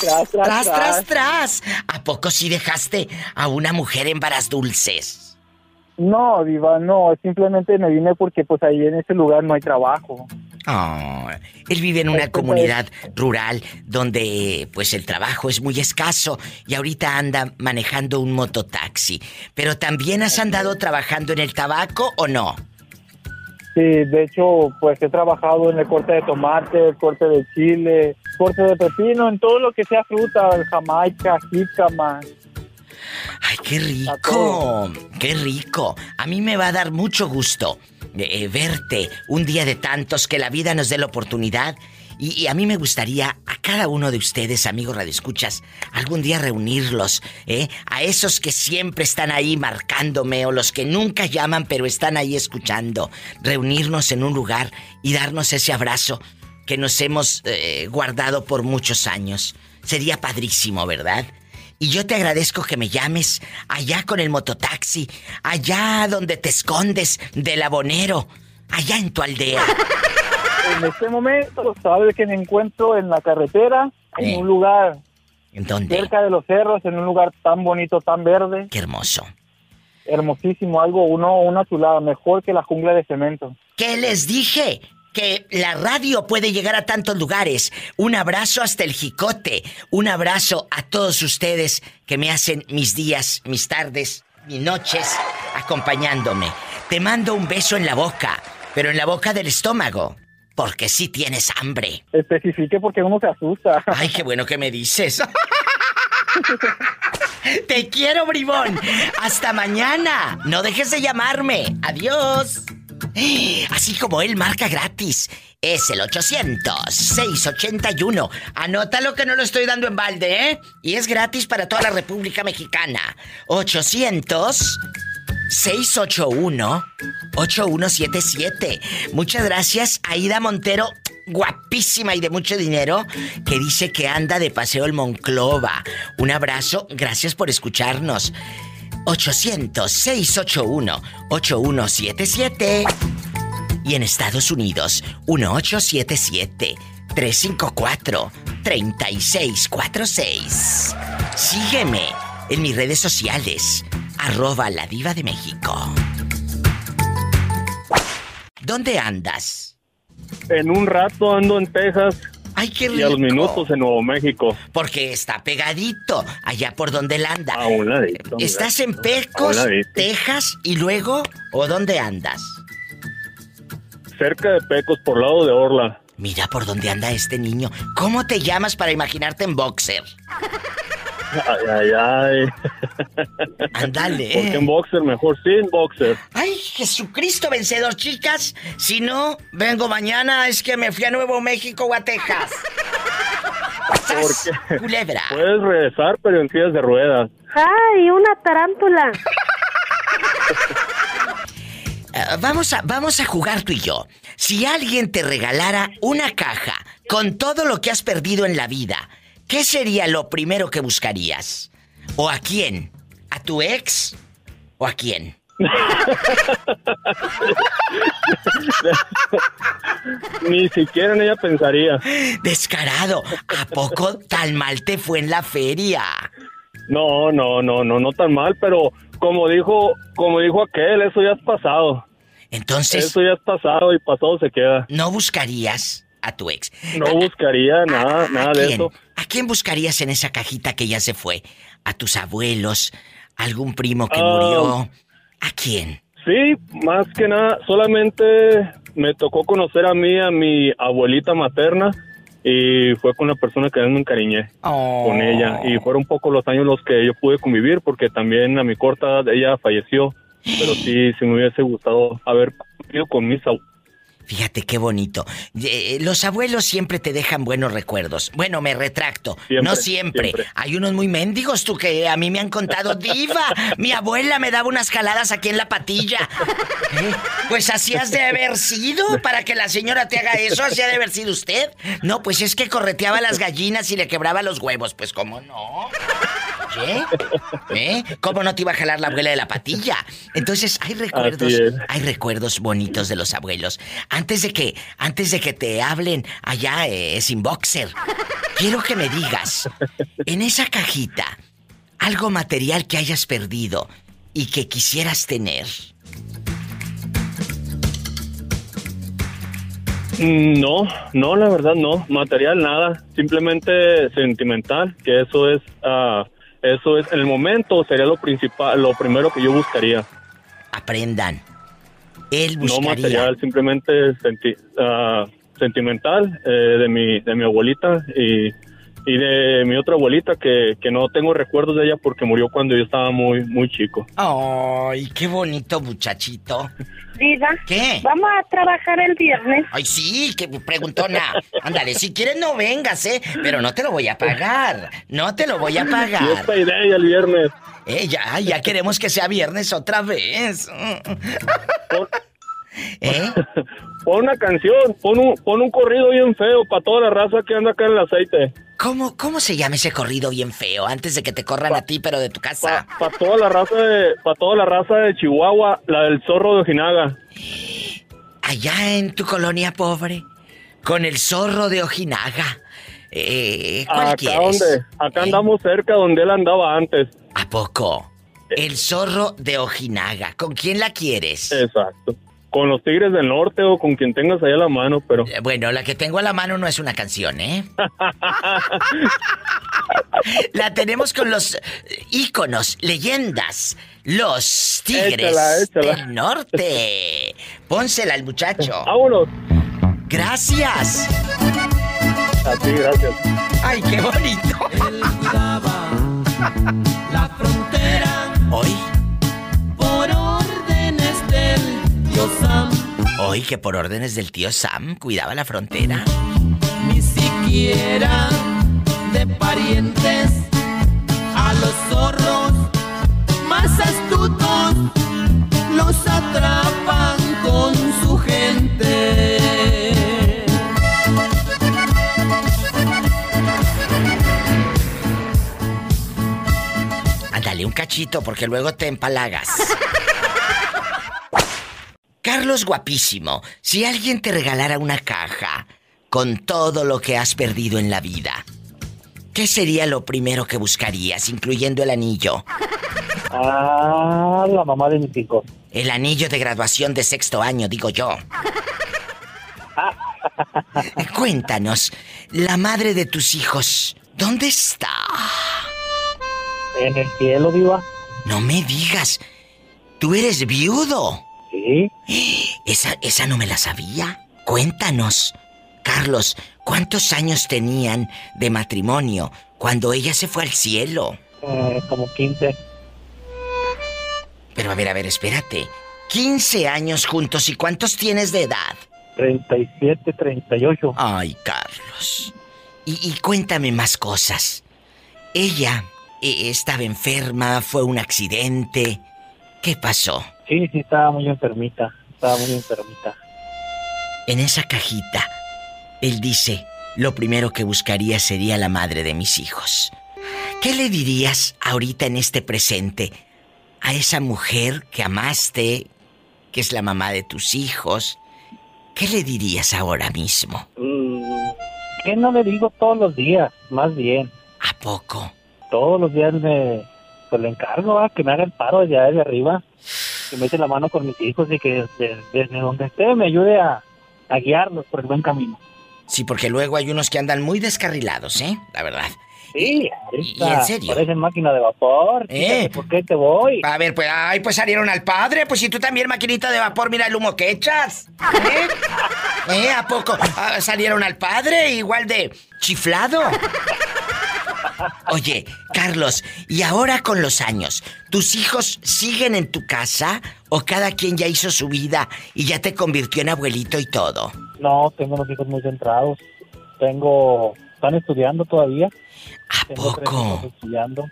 Tras, tras, Tras, tras, tras. tras. ¿A poco sí dejaste a una mujer en varas dulces? No, Diva, no. Simplemente me vine porque pues ahí en ese lugar no hay trabajo. Oh, él vive en una comunidad rural donde pues el trabajo es muy escaso y ahorita anda manejando un mototaxi. Pero también has andado trabajando en el tabaco o no? Sí, de hecho, pues he trabajado en el corte de tomate, el corte de chile, corte de pepino, en todo lo que sea fruta, jamaica, jícama. Ay, qué rico, qué rico. A mí me va a dar mucho gusto eh, verte un día de tantos que la vida nos dé la oportunidad. Y, y a mí me gustaría a cada uno de ustedes, amigos radioescuchas, algún día reunirlos, ¿eh? A esos que siempre están ahí marcándome o los que nunca llaman pero están ahí escuchando. Reunirnos en un lugar y darnos ese abrazo que nos hemos eh, guardado por muchos años. Sería padrísimo, ¿verdad? Y yo te agradezco que me llames allá con el mototaxi, allá donde te escondes del abonero, allá en tu aldea. En este momento, sabes que me encuentro en la carretera, en Eh. un lugar ¿En dónde? cerca de los cerros, en un lugar tan bonito, tan verde, Qué hermoso. hermosísimo, algo, uno, una chulada, mejor que la jungla de cemento. ¿Qué les dije? Que la radio puede llegar a tantos lugares. Un abrazo hasta el jicote. Un abrazo a todos ustedes que me hacen mis días, mis tardes, mis noches acompañándome. Te mando un beso en la boca, pero en la boca del estómago. Porque sí tienes hambre. Especifique porque uno se asusta. Ay, qué bueno que me dices. Te quiero, bribón. Hasta mañana. No dejes de llamarme. Adiós. Así como él marca gratis. Es el 800-681. Anótalo que no lo estoy dando en balde, ¿eh? Y es gratis para toda la República Mexicana. 800 681-8177. Muchas gracias, Aida Montero, guapísima y de mucho dinero, que dice que anda de paseo el Monclova. Un abrazo, gracias por escucharnos. 800-681-8177. Y en Estados Unidos, 1877-354-3646. Sígueme en mis redes sociales, arroba la diva de México. ¿Dónde andas? En un rato ando en Texas. Ay, qué Y a los rico. minutos en Nuevo México. Porque está pegadito, allá por donde él anda. A un ladito. ¿Estás en Pecos. Texas y luego? ¿O dónde andas? Cerca de Pecos, por lado de Orla. Mira por dónde anda este niño. ¿Cómo te llamas para imaginarte en boxer? Ay, ay, ay. Ándale. Porque en boxer mejor sin boxer. Ay, Jesucristo vencedor, chicas. Si no, vengo mañana, es que me fui a Nuevo México o a Texas. ¡Sas! Porque Culebra. puedes regresar, pero en sillas de ruedas. ¡Ay, una tarántula! Ah, vamos, a, vamos a jugar tú y yo. Si alguien te regalara una caja con todo lo que has perdido en la vida, ¿qué sería lo primero que buscarías? ¿O a quién? ¿A tu ex? ¿O a quién? Ni siquiera en ella pensaría. Descarado, ¿a poco tan mal te fue en la feria? No, no, no, no, no tan mal, pero como dijo, como dijo aquel, eso ya es pasado. Entonces, Eso ya es pasado y pasado se queda. ¿no buscarías a tu ex? No buscaría nada, nada de eso. ¿A quién buscarías en esa cajita que ya se fue? ¿A tus abuelos? ¿Algún primo que Ah. murió? ¿A quién? Sí, más que nada, solamente me tocó conocer a mí, a mi abuelita materna, y fue con la persona que me encariñé Oh. con ella y fueron pocos los años los que yo pude convivir porque también a mi corta edad ella falleció pero sí sí me hubiese gustado haber convivido con mis abuelos Fíjate qué bonito. Eh, los abuelos siempre te dejan buenos recuerdos. Bueno, me retracto. Siempre, no siempre. siempre. Hay unos muy mendigos, tú que a mí me han contado, diva. Mi abuela me daba unas jaladas aquí en la patilla. ¿Eh? Pues así has de haber sido para que la señora te haga eso. Así ha de haber sido usted. No, pues es que correteaba las gallinas y le quebraba los huevos. Pues cómo no. ¿Eh? ¿Eh? ¿Cómo no te iba a jalar la abuela de la patilla? Entonces, hay recuerdos, hay recuerdos bonitos de los abuelos. Antes de que, antes de que te hablen allá eh, sin boxer, quiero que me digas, en esa cajita, algo material que hayas perdido y que quisieras tener. Mm, No, no, la verdad no. Material nada, simplemente sentimental, que eso es, ah, eso es, el momento sería lo principal, lo primero que yo buscaría. Aprendan. Él No buscaría. material, simplemente senti- ah, sentimental eh, de mi, de mi abuelita y, y de mi otra abuelita que, que no tengo recuerdos de ella porque murió cuando yo estaba muy, muy chico. Ay, qué bonito muchachito. Diva. ¿Qué? Vamos a trabajar el viernes. Ay, sí, que preguntona. Ándale, si quieres no vengas, ¿eh? Pero no te lo voy a pagar. No te lo voy a Y pagar. esta idea el viernes. Eh, ya, ya queremos que sea viernes otra vez. ¿Eh? Pon una canción, pon un, pon un corrido bien feo para toda la raza que anda acá en el aceite. ¿Cómo, ¿Cómo se llama ese corrido bien feo? Antes de que te corran a ti, pero de tu casa. Para toda la raza de, para toda la raza de Chihuahua, la del zorro de Ojinaga. Allá en tu colonia pobre, con el zorro de Ojinaga. Eh, ¿Cuál Acá quieres? donde, acá ¿Eh? andamos cerca donde él andaba antes. ¿A poco? El zorro de Ojinaga. ¿Con quién la quieres? Exacto. Con los Tigres del Norte o con quien tengas ahí a la mano, pero Eh, Bueno, la que tengo a la mano no es una canción, ¿eh? la tenemos con los eh, íconos, leyendas, los tigres Échala, échala. del norte. Pónsela al muchacho. vámonos. Gracias. A ti, gracias. Ay, qué bonito. La frontera Hoy, Sam. hoy que por órdenes del tío Sam cuidaba la frontera. Ni siquiera de parientes a los zorros más astutos los atrapan con su gente. Ándale un cachito porque luego te empalagas. Carlos guapísimo, si alguien te regalara una caja con todo lo que has perdido en la vida, ¿qué sería lo primero que buscarías, incluyendo el anillo? Ah, la mamá de mis hijos. El anillo de graduación de sexto año, digo yo. Cuéntanos, la madre de tus hijos, ¿dónde está? En el cielo, viva. No me digas, tú eres viudo. Sí. Esa, esa no me la sabía. Cuéntanos, Carlos, ¿cuántos años tenían de matrimonio cuando ella se fue al cielo? Eh, como 15. Pero a ver, a ver, espérate. 15 años juntos y ¿cuántos tienes de edad? 37, 38. Ay, Carlos. Y, y cuéntame más cosas. Ella eh, estaba enferma, fue un accidente. ¿Qué pasó? Sí, sí, estaba muy enfermita. Estaba muy enfermita. En esa cajita, él dice, lo primero que buscaría sería la madre de mis hijos. ¿Qué le dirías ahorita en este presente a esa mujer que amaste, que es la mamá de tus hijos? ¿Qué le dirías ahora mismo? Mm, ¿Qué no le digo todos los días? Más bien. ¿A poco? Todos los días me pues, le encargo a que me haga el paro allá de arriba. Que me eche la mano con mis hijos y que desde, desde donde esté me ayude a, a guiarlos por el buen camino. Sí, porque luego hay unos que andan muy descarrilados, ¿eh? La verdad. Sí, ¿Y en serio? Parece máquina de vapor. ¿Eh? ¿Por qué te voy? A ver, pues, ay, pues salieron al padre. Pues si tú también, maquinita de vapor, mira el humo que echas. ¿Eh? ¿Eh? ¿A poco ah, salieron al padre igual de chiflado? Oye, Carlos, ¿y ahora con los años, tus hijos siguen en tu casa o cada quien ya hizo su vida y ya te convirtió en abuelito y todo? No, tengo unos hijos muy centrados. Tengo... Están estudiando todavía. ¿A Tengo tres poco? estudiando.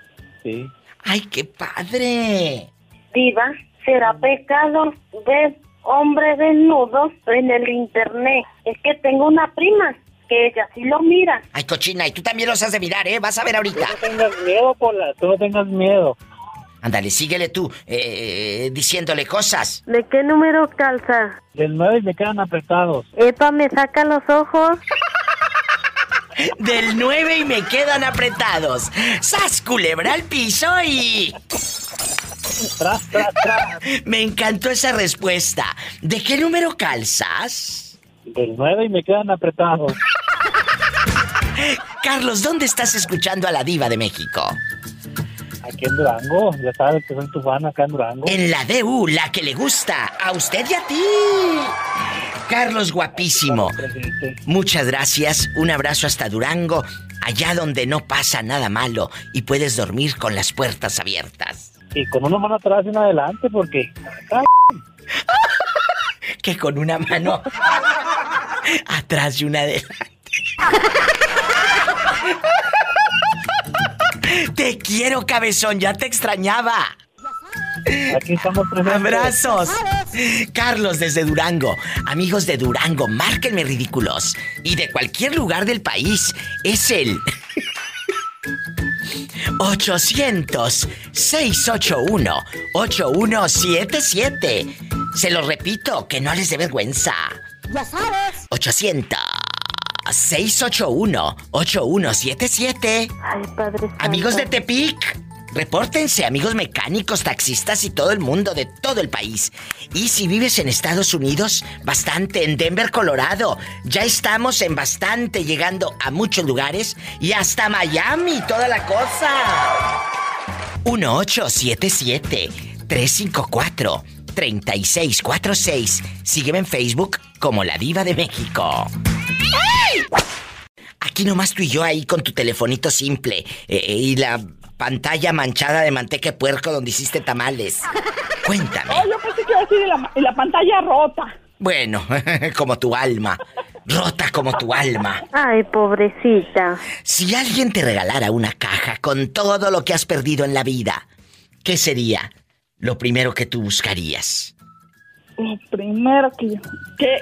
Sí. ¡Ay, qué padre! Diva, ¿será pecado ver hombres desnudos en el internet? Es que tengo una prima que ella sí lo mira. Ay, cochina, y tú también los has de mirar, ¿eh? Vas a ver ahorita. No tengas miedo, Pola. Tú no tengas miedo. Ándale, síguele tú, eh, diciéndole cosas. ¿De qué número calza? Del 9 me quedan apretados. Epa, me saca los ojos. Del 9 y me quedan apretados. ¡Sas, culebra al piso y... Tras, tras, tras. Me encantó esa respuesta. ¿De qué número calzas? Del 9 y me quedan apretados. Carlos, ¿dónde estás escuchando a la diva de México? Aquí en Durango. Ya sabes que soy tu fan acá en Durango. En la DU, la que le gusta a usted y a ti. Carlos, guapísimo. Muchas gracias. Un abrazo hasta Durango, allá donde no pasa nada malo y puedes dormir con las puertas abiertas. Y con una mano atrás y una adelante porque... Que con una mano atrás y una adelante. Te quiero, cabezón, ya te extrañaba. Aquí estamos presentes. Abrazos. Carlos desde Durango. Amigos de Durango, márquenme ridículos. Y de cualquier lugar del país. Es el 800-681-8177. Se lo repito, que no les dé vergüenza. Ya sabes. 800-681-8177. Ay, padre. Amigos de Tepic, repórtense, amigos mecánicos, taxistas y todo el mundo de todo el país. Y si vives en Estados Unidos, bastante, en Denver, Colorado. Ya estamos en bastante, llegando a muchos lugares y hasta Miami, toda la cosa. 1877-354-3646. Sígueme en Facebook como La Diva de México. Aquí nomás tú y yo ahí con tu telefonito simple eh, y la pantalla manchada de manteca de puerco donde hiciste tamales. Cuéntame. Oh, yo pensé que iba a decir la, la pantalla rota. Bueno, como tu alma. Rota como tu alma. Ay, pobrecita. Si alguien te regalara una caja con todo lo que has perdido en la vida, ¿qué sería lo primero que tú buscarías? Lo primero que yo... Que...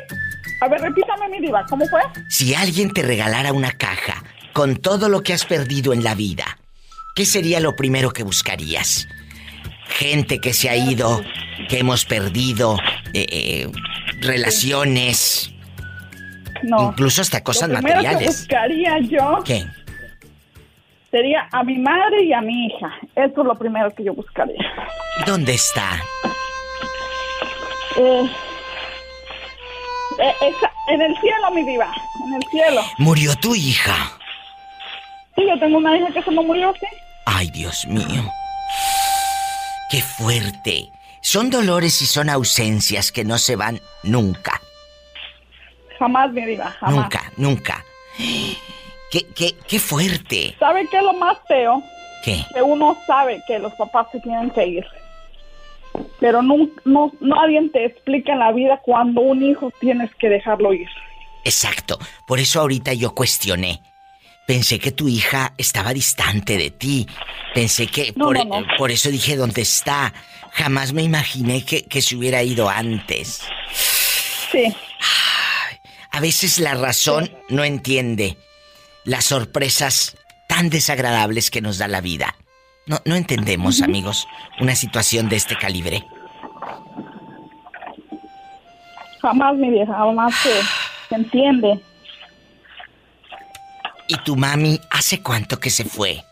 A ver, repítame mi diva, ¿cómo fue? Si alguien te regalara una caja con todo lo que has perdido en la vida, ¿qué sería lo primero que buscarías? Gente que se ha ido, que hemos perdido, eh, eh, relaciones, No. incluso hasta cosas Lo primero que materiales. buscaría yo ¿Qué? sería a mi madre y a mi hija. Eso es lo primero que yo buscaría. ¿Dónde está? Eh, eh, esa- en el cielo, mi diva. En el cielo. Murió tu hija. Sí, yo tengo una hija que se me murió, sí. Ay, Dios mío. Qué fuerte. Son dolores y son ausencias que no se van nunca. Jamás, mi diva, jamás. Nunca, nunca. Qué, qué, qué fuerte. ¿Sabe qué es lo más feo? ¿Qué? Que uno sabe que los papás se tienen que ir. Pero no, no, nadie te explica en la vida cuando un hijo tienes que dejarlo ir. Exacto. Por eso ahorita yo cuestioné. Pensé que tu hija estaba distante de ti. Pensé que No, por, no, no. por eso dije dónde está. Jamás me imaginé que, que se hubiera ido antes. Sí. A veces la razón no entiende las sorpresas tan desagradables que nos da la vida. No, no entendemos, amigos, una situación de este calibre. Jamás, mi vieja, jamás se, se entiende. ¿Y tu mami hace cuánto que se fue?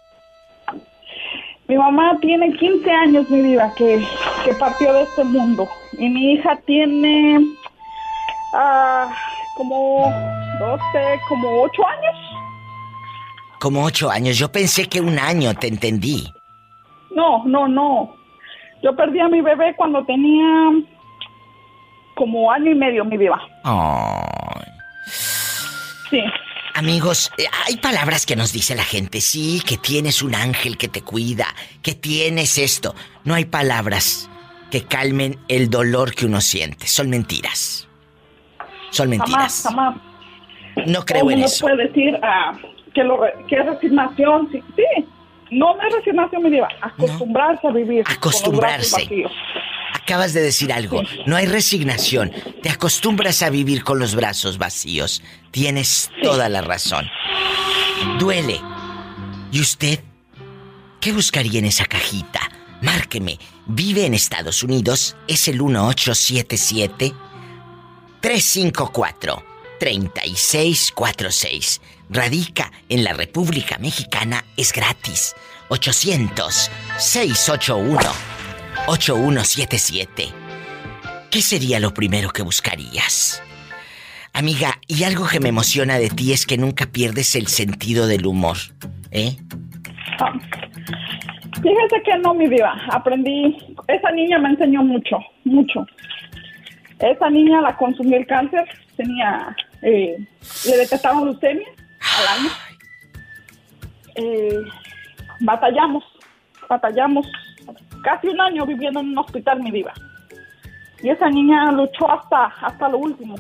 Mi mamá tiene 15 años, mi vida, que, que partió de este mundo. Y mi hija tiene ah, como 12, como 8 años. Como ocho años. Yo pensé que un año, te entendí. No, no, no. Yo perdí a mi bebé cuando tenía como año y medio, mi diva. Ay. Sí. Amigos, eh, hay palabras que nos dice la gente. Sí, que tienes un ángel que te cuida, que tienes esto. No hay palabras que calmen el dolor que uno siente. Son mentiras. Son mentiras. Jamás, jamás. No creo ¿Cómo en eso. puede decir ah, que, lo, que es resignación? Sí, sí. No, no es resignación, mi diva. Acostumbrarse a vivir. con los brazos Acostumbrarse. vacíos. Acabas de decir algo. No hay resignación. Te acostumbras a vivir con los brazos vacíos. Tienes toda la razón. Duele. ¿Y usted? ¿Qué buscaría en esa cajita? Márqueme. Vive en Estados Unidos. Es el 1877 354 3646. Radica en la República Mexicana. Es gratis. 800 681 8177. ¿Qué sería lo primero que buscarías? Amiga, y algo que me emociona de ti es que nunca pierdes el sentido del humor. ¿Eh? Ah, Fíjese que no, mi diva. Aprendí. Esa niña me enseñó mucho, mucho. Esa niña la consumió el cáncer. Tenía. eh, le detectaron leucemia al año. Eh, batallamos, batallamos casi un año viviendo en un hospital, mi diva. Y esa niña luchó hasta, hasta lo último.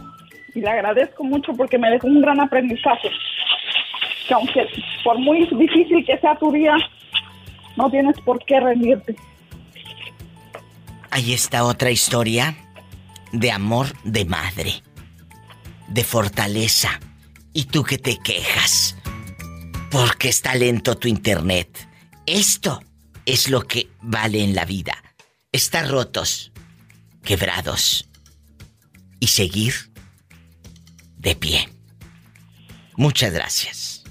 Y le agradezco mucho porque me dejó un gran aprendizaje. Que aunque por muy difícil que sea tu día, no tienes por qué rendirte. Ahí está otra historia de amor de madre, de fortaleza. Y tú que te quejas, porque está lento tu internet. Esto es lo que vale en la vida. Estar rotos, quebrados y seguir de pie. Muchas gracias.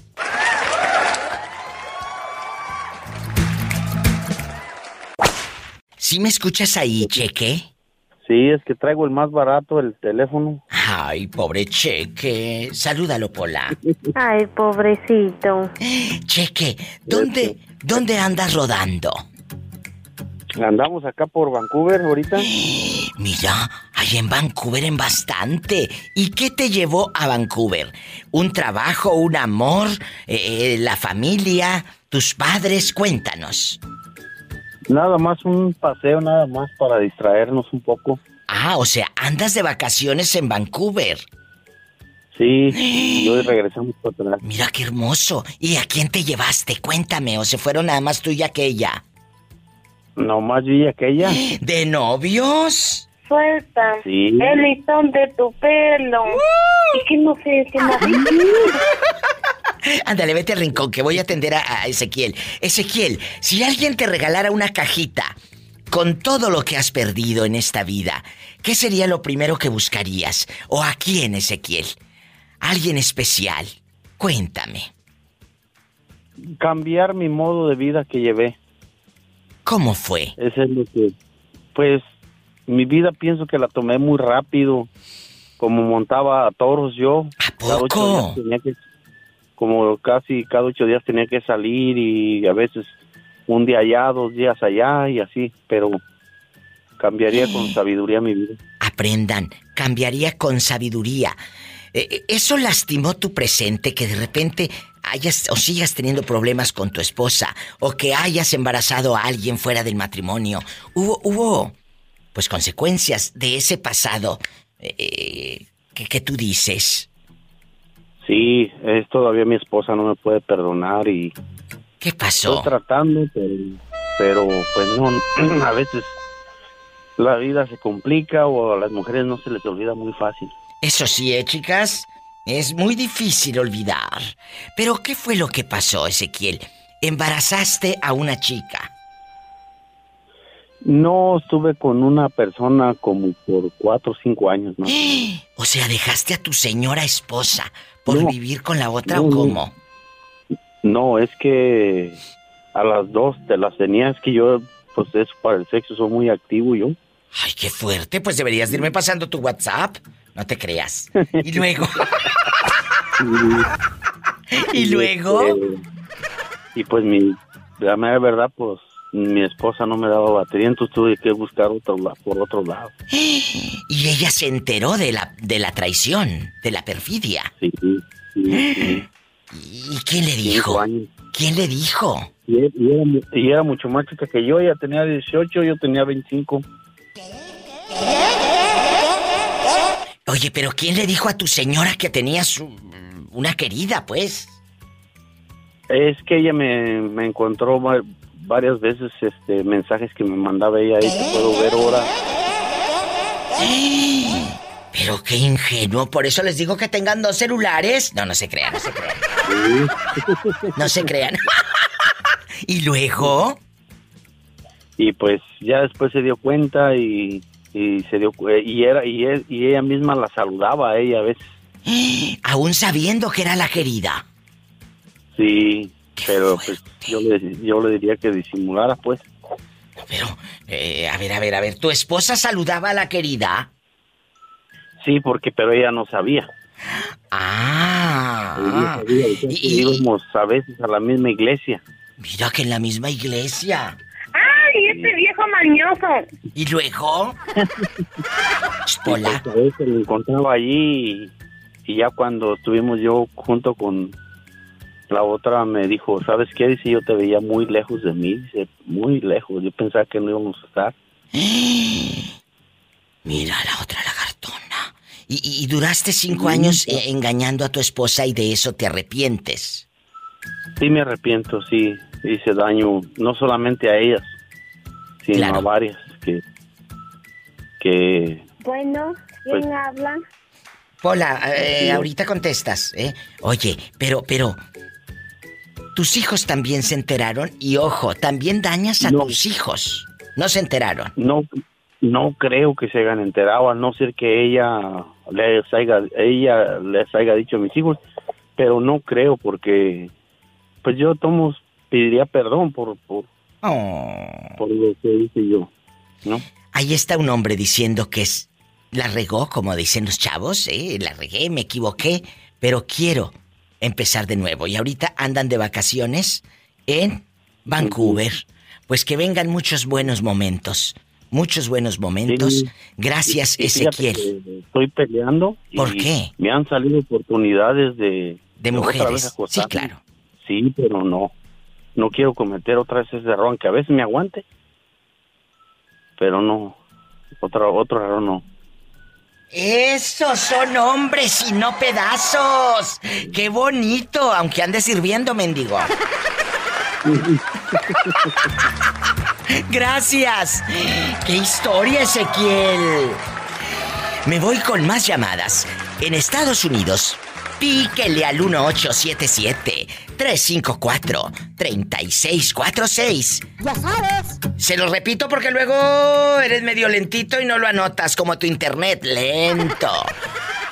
¿Sí me escuchas ahí, Cheque? Sí, es que traigo el más barato, el teléfono. Ay, pobre Cheque. Salúdalo, Pola. Ay, pobrecito. Cheque, ¿dónde, ¿dónde andas rodando? Andamos acá por Vancouver ahorita. Mira, hay en Vancouver en bastante. ¿Y qué te llevó a Vancouver? ¿Un trabajo, un amor, eh, la familia, tus padres? Cuéntanos. Nada más un paseo, nada más para distraernos un poco. Ah, o sea, andas de vacaciones en Vancouver. Sí, y hoy regresamos para atrás. Mira qué hermoso. ¿Y a quién te llevaste? Cuéntame, ¿o se fueron nada más tú y aquella? Nomás vi aquella. ¿De novios? Suelta Sí. el listón de tu pelo. Y que no sé qué más. Ándale, vete al rincón que voy a atender a, a Ezequiel. Ezequiel, si alguien te regalara una cajita con todo lo que has perdido en esta vida, ¿qué sería lo primero que buscarías? ¿O a quién, Ezequiel? ¿Alguien especial? Cuéntame. Cambiar mi modo de vida que llevé. ¿Cómo fue? Ese es lo que, pues, mi vida pienso que la tomé muy rápido. Como montaba a toros yo. Ocho poco? que, como casi cada ocho días tenía que salir y a veces un día allá, dos días allá y así. Pero cambiaría con sabiduría mi vida. Aprendan, cambiaría con sabiduría. Eh, eh, ¿Eso lastimó tu presente que de repente hayas o sigas teniendo problemas con tu esposa o que hayas embarazado a alguien fuera del matrimonio? Hubo, hubo, pues consecuencias de ese pasado eh, que, que tú dices. Sí, es todavía mi esposa no me puede perdonar y ¿Qué pasó? estoy tratando, pero, pero pues no, a veces la vida se complica o a las mujeres no se les olvida muy fácil. Eso sí, ¿eh, chicas? Es muy difícil olvidar. Pero ¿qué fue lo que pasó, Ezequiel? Embarazaste a una chica. No estuve con una persona como por cuatro o cinco años, ¿no? O sea, dejaste a tu señora esposa por No. vivir con la otra No, o cómo? No, es que a las dos te las tenía, es que yo, pues eso para el sexo soy muy activo yo. Ay, qué fuerte. Pues deberías de irme pasando tu WhatsApp. No te creas. Y luego. y luego. Este, y pues mi, la mera verdad, pues mi esposa no me daba batería, entonces tuve que buscar otro por otro lado. Y ella se enteró de la, de la traición, de la perfidia. Sí, sí, sí. ¿Y quién le dijo? ¿Quién le dijo? Y, y era, mu- y era mucho más chica que yo, ella tenía 18, yo tenía 25. Oye, pero ¿quién le dijo a tu señora que tenías un- una querida, pues? Es que ella me, me encontró va- varias veces este mensajes que me mandaba ella ahí, que puedo ver ahora. Pero qué ingenuo, por eso les digo que tengan dos celulares. No, no se crean, no se crean. No se crean. ¿Y luego? Y pues ya después se dio cuenta y, y se dio cu- y era y, él- y ella misma la saludaba a ella a veces. Aún sabiendo que era la querida. Sí, pero pues yo le, yo le diría que disimulara pues. Eh, a ver, a ver, a ver. ¿Tu esposa saludaba a la querida? Sí, porque pero ella no sabía. Ah. Ella sabía, que íbamos a veces a la misma iglesia. Mira que en la misma iglesia. ¡Ay, este viejo mañoso! ¿Y luego? Hola. A veces lo encontraba allí y, y ya cuando estuvimos yo junto con la otra me dijo, ¿sabes qué? Dice, yo te veía muy lejos de mí, dice, muy lejos. Yo pensaba que no íbamos a estar. Mira la otra lagartona. Y, y- y duraste cinco años eh, engañando a tu esposa y de eso te arrepientes. Sí me arrepiento, sí, hice daño no solamente a ellas, sino a varias que que Bueno, ¿quién Pues- habla? Hola, eh, Sí. ahorita contestas, ¿eh? Oye, pero, pero... Tus hijos también se enteraron y ojo, también dañas a tus hijos. No se enteraron. no no creo que se hayan enterado, a no ser que ella les haya, ella les haya dicho a mis hijos, pero no creo porque pues yo tomo pediría perdón por por, por lo que hice yo, ¿no? Ahí está un hombre diciendo que es la regó, como dicen los chavos, ¿eh? La regué, me equivoqué, pero quiero empezar de nuevo. Y ahorita andan de vacaciones en Vancouver. Pues que vengan muchos buenos momentos. Muchos buenos momentos. Sí. Gracias, Y- y fíjate Ezequiel. Estoy peleando. ¿Por y qué? Me han salido oportunidades de... De mujeres. Sí, claro. Sí, pero no. No quiero cometer otra vez ese error, aunque a veces me aguante. Pero no. Otro, otro error no. Esos son hombres y no pedazos. Qué bonito, aunque ande sirviendo, mendigo. Gracias. Qué historia, Ezequiel. Me voy con más llamadas. En Estados Unidos, píquele al 1877-354-3646. Ya sabes. Se lo repito porque luego eres medio lentito y no lo anotas como tu internet lento.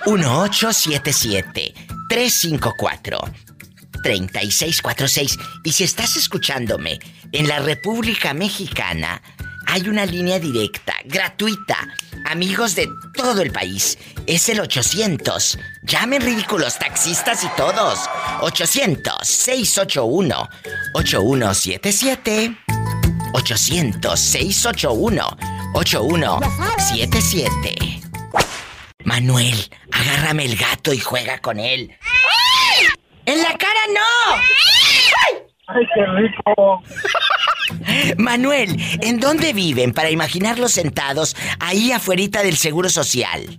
1877-354-3646. Y si estás escuchándome en la República Mexicana, hay una línea directa, gratuita. Amigos de todo el país, es el 800. Llamen ridículos taxistas y todos. 800-681-8177. 800-681-8177. Manuel, agárrame el gato y juega con él. ¡En la cara no! ¡Ay, qué rico! Manuel, ¿en dónde viven para imaginarlos sentados ahí afuerita del Seguro Social?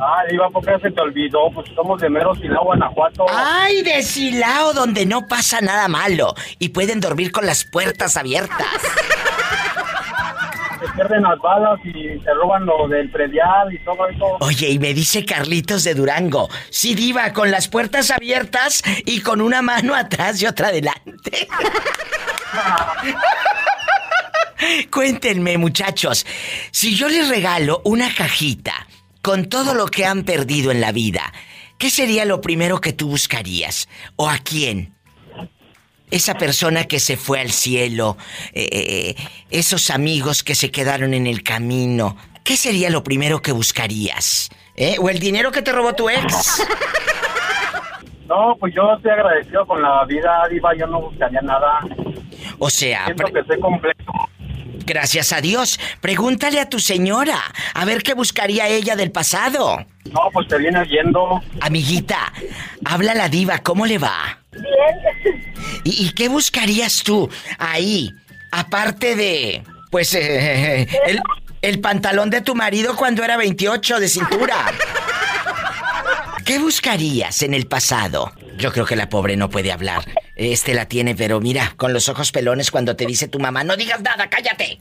Ah, iba porque se te olvidó, pues somos de Mero Silao, Guanajuato. ¡Ay, de Silao, donde no pasa nada malo! Y pueden dormir con las puertas abiertas. Se pierden las balas y se roban lo del predial y todo eso. Oye, y me dice Carlitos de Durango, sí, diva, con las puertas abiertas y con una mano atrás y otra adelante. Cuéntenme, muchachos, si yo les regalo una cajita con todo lo que han perdido en la vida, ¿qué sería lo primero que tú buscarías? ¿O a quién? Esa persona que se fue al cielo, eh, eh, esos amigos que se quedaron en el camino, ¿qué sería lo primero que buscarías? ¿Eh? ¿O el dinero que te robó tu ex? No, pues yo estoy agradecido con la vida, Diva. Yo no buscaría nada. O sea, Siento pre- que estoy completo. gracias a Dios. Pregúntale a tu señora, a ver qué buscaría ella del pasado. No, pues te viene oyendo. Amiguita, habla la diva, ¿cómo le va? Bien. ¿Y, y qué buscarías tú ahí? Aparte de, pues, eh, el, el pantalón de tu marido cuando era 28 de cintura. ¿Qué buscarías en el pasado? Yo creo que la pobre no puede hablar. Este la tiene, pero mira, con los ojos pelones cuando te dice tu mamá, no digas nada, cállate.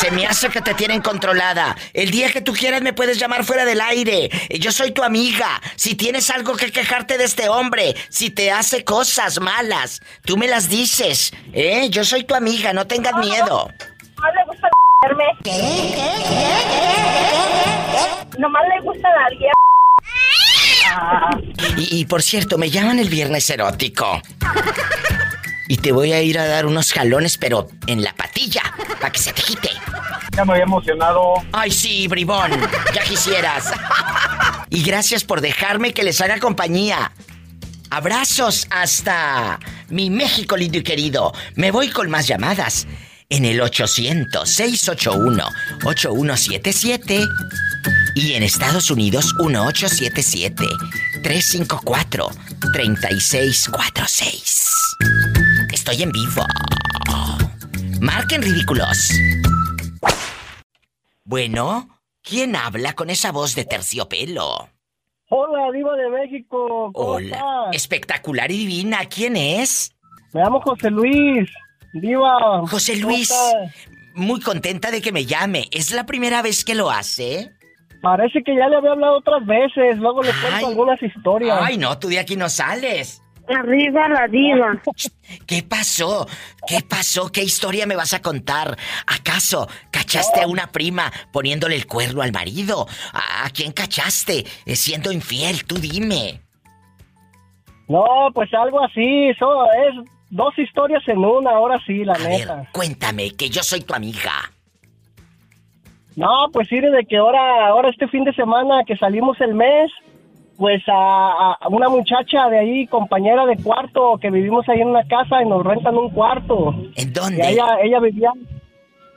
Se me hace que te tienen controlada. El día que tú quieras me puedes llamar fuera del aire. Yo soy tu amiga. Si tienes algo que quejarte de este hombre, si te hace cosas malas, tú me las dices. ¿Eh? Yo soy tu amiga, no tengas miedo. Nomás le gusta verme. Nomás le gusta la. Y, y por cierto, me llaman el viernes erótico. Y te voy a ir a dar unos jalones, pero en la patilla, para que se te quite. Ya me había emocionado. Ay, sí, bribón, ya quisieras. Y gracias por dejarme que les haga compañía. Abrazos hasta mi México lindo y querido. Me voy con más llamadas en el 800-681-8177 y en Estados Unidos 1877-354-3646. Estoy en vivo. Marquen ridículos. Bueno, ¿quién habla con esa voz de terciopelo? Hola, Diva de México. ¿Cómo Hola, estás? espectacular y divina. ¿Quién es? Me llamo José Luis. Diva. José ¿cómo Luis. Muy contenta de que me llame. ¿Es la primera vez que lo hace? Parece que ya le había hablado otras veces. Luego le cuento algunas historias. Ay, no, tú de aquí no sales. Arriba la diva. ¿Qué pasó? ¿Qué pasó? ¿Qué historia me vas a contar? ¿Acaso cachaste a una prima poniéndole el cuerno al marido? ¿A a quién cachaste eh, siendo infiel? Tú dime. No, pues algo así. Eso es dos historias en una. Ahora sí, la neta. Cuéntame, que yo soy tu amiga. No, pues sí, de que ahora, ahora este fin de semana que salimos el mes, pues a, a una muchacha de ahí, compañera de cuarto, que vivimos ahí en una casa y nos rentan un cuarto. ¿En Y dónde? ella, ella vivía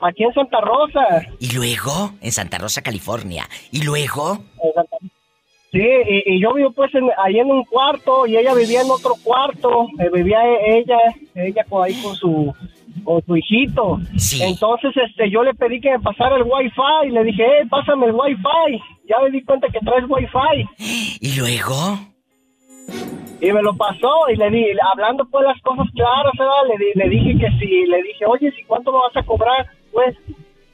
aquí en Santa Rosa. ¿Y luego? En Santa Rosa, California. ¿Y luego? Sí, y, y yo vivo pues en- ahí en un cuarto y ella vivía en otro cuarto. eh, vivía e- ella, ella ahí con su con su hijito. Entonces este yo le pedí que me pasara el wifi le dije, eh, pásame el wifi. Ya me di cuenta que traes wifi. ¿Y luego? Y me lo pasó y le di, hablando pues las cosas claras, ¿verdad? Le, di- le dije que si, le dije, oye, si cuánto me vas a cobrar, pues,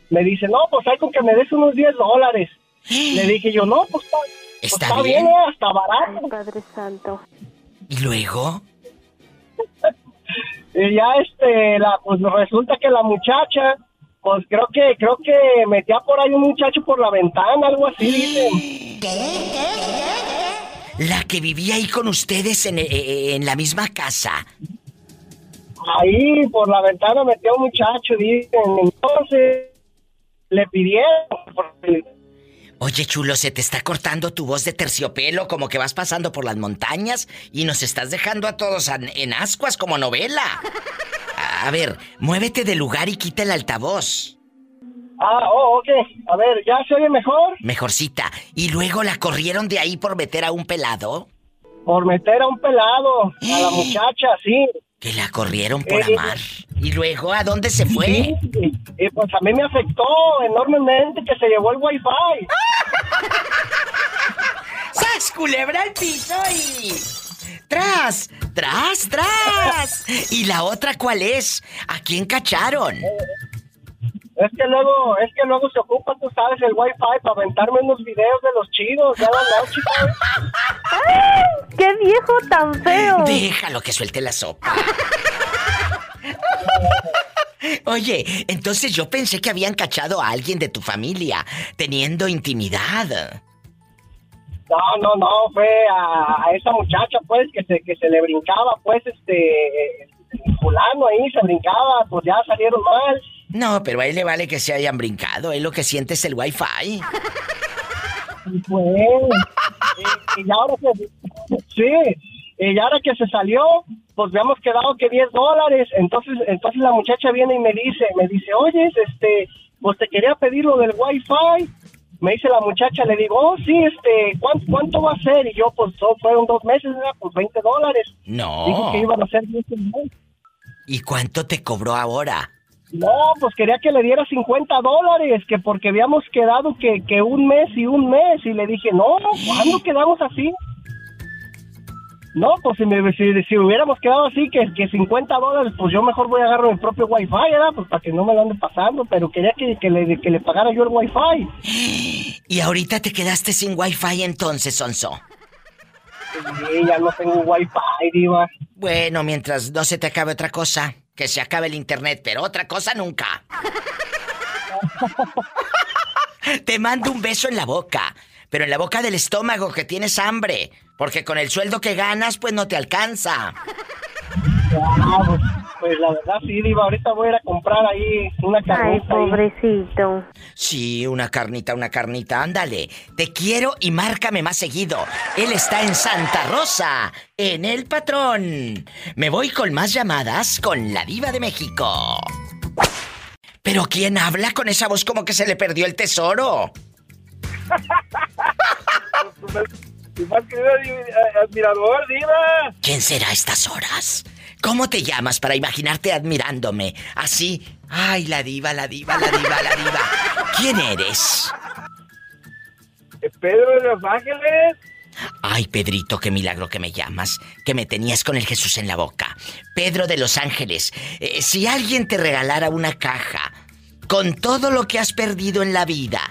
me dice, no, pues hay con que me des unos 10 dólares. Le dije yo, no, pues está, pues, Está bien. bien, ¿eh? hasta barato. Padre Santo. ¿Y luego? Y ya este, la, pues resulta que la muchacha, pues creo que, creo que metía por ahí un muchacho por la ventana, algo así, dicen. La que vivía ahí con ustedes en, eh, en la misma casa. Ahí por la ventana metió un muchacho, dicen. Entonces, le pidieron, porque Oye, chulo, se te está cortando tu voz de terciopelo como que vas pasando por las montañas y nos estás dejando a todos en ascuas como novela. A ver, muévete del lugar y quita el altavoz. Ah, oh, ok. A ver, ¿ya se oye mejor? Mejorcita. ¿Y luego la corrieron de ahí por meter a un pelado? Por meter a un pelado, a la muchacha, sí. Que la corrieron por Eh, amar. ¿Y luego a dónde se fue? Pues a mí me afectó enormemente que se llevó el wifi. ¡Sas, culebra al piso y... ¡Tras! ¡Tras, tras! ¿Y la otra cuál es? ¿A quién cacharon? Es que luego, es que luego se ocupa, tú sabes, el wifi para aventarme unos videos de los chidos, ya la noche. ¡Qué viejo tan feo! Déjalo que suelte la sopa. Oye, entonces yo pensé que habían cachado a alguien de tu familia teniendo intimidad. No, no, no, fue a, a esa muchacha, pues, que se, que se le brincaba, pues, este, el fulano ahí se brincaba, pues ya salieron mal. No, pero a él le vale que se hayan brincado. Él lo que siente es el wifi. Y pues, y, y ahora pues, sí, Y ahora que se salió, pues habíamos quedado que 10 dólares. Entonces, entonces la muchacha viene y me dice, me dice, oye, este, pues te quería pedir lo del wifi. Me dice la muchacha, le digo, oh, sí, este, ¿cuánto, cuánto va a ser? Y yo, pues, so- fueron dos meses, ¿verdad? pues 20 dólares. No. Dijo que iban a ser 10 al mes. ¿Y cuánto te cobró ahora? No, pues quería que le diera 50 dólares, que porque habíamos quedado que, que un mes y un mes. Y le dije, no, ¿cuándo quedamos así? No, pues si, me, si, si hubiéramos quedado así, que, que 50 dólares, pues yo mejor voy a agarrar mi propio wifi, ¿verdad? Pues para que no me lo ande pasando, pero quería que, que, le, que le pagara yo el wifi. Y ahorita te quedaste sin wifi entonces, Sonso. Sí, ya no tengo wifi, diva. Bueno, mientras no se te acabe otra cosa, que se acabe el internet, pero otra cosa nunca. te mando un beso en la boca, pero en la boca del estómago que tienes hambre, porque con el sueldo que ganas pues no te alcanza. Ah, pues, pues la verdad sí, diva, ahorita voy a ir a comprar ahí una Ay, carnita. ahí. pobrecito. Sí, una carnita, una carnita, ándale. Te quiero y márcame más seguido. Él está en Santa Rosa, en El Patrón. Me voy con más llamadas con la diva de México. Pero ¿quién habla con esa voz como que se le perdió el tesoro? Y más querido eh, admirador, diva. ¿Quién será a estas horas? ¿Cómo te llamas para imaginarte admirándome? Así. Ay, la diva, la diva, la diva, la diva. ¿Quién eres? Pedro de Los Ángeles. Ay, Pedrito, qué milagro que me llamas, que me tenías con el Jesús en la boca. Pedro de Los Ángeles, eh, si alguien te regalara una caja con todo lo que has perdido en la vida,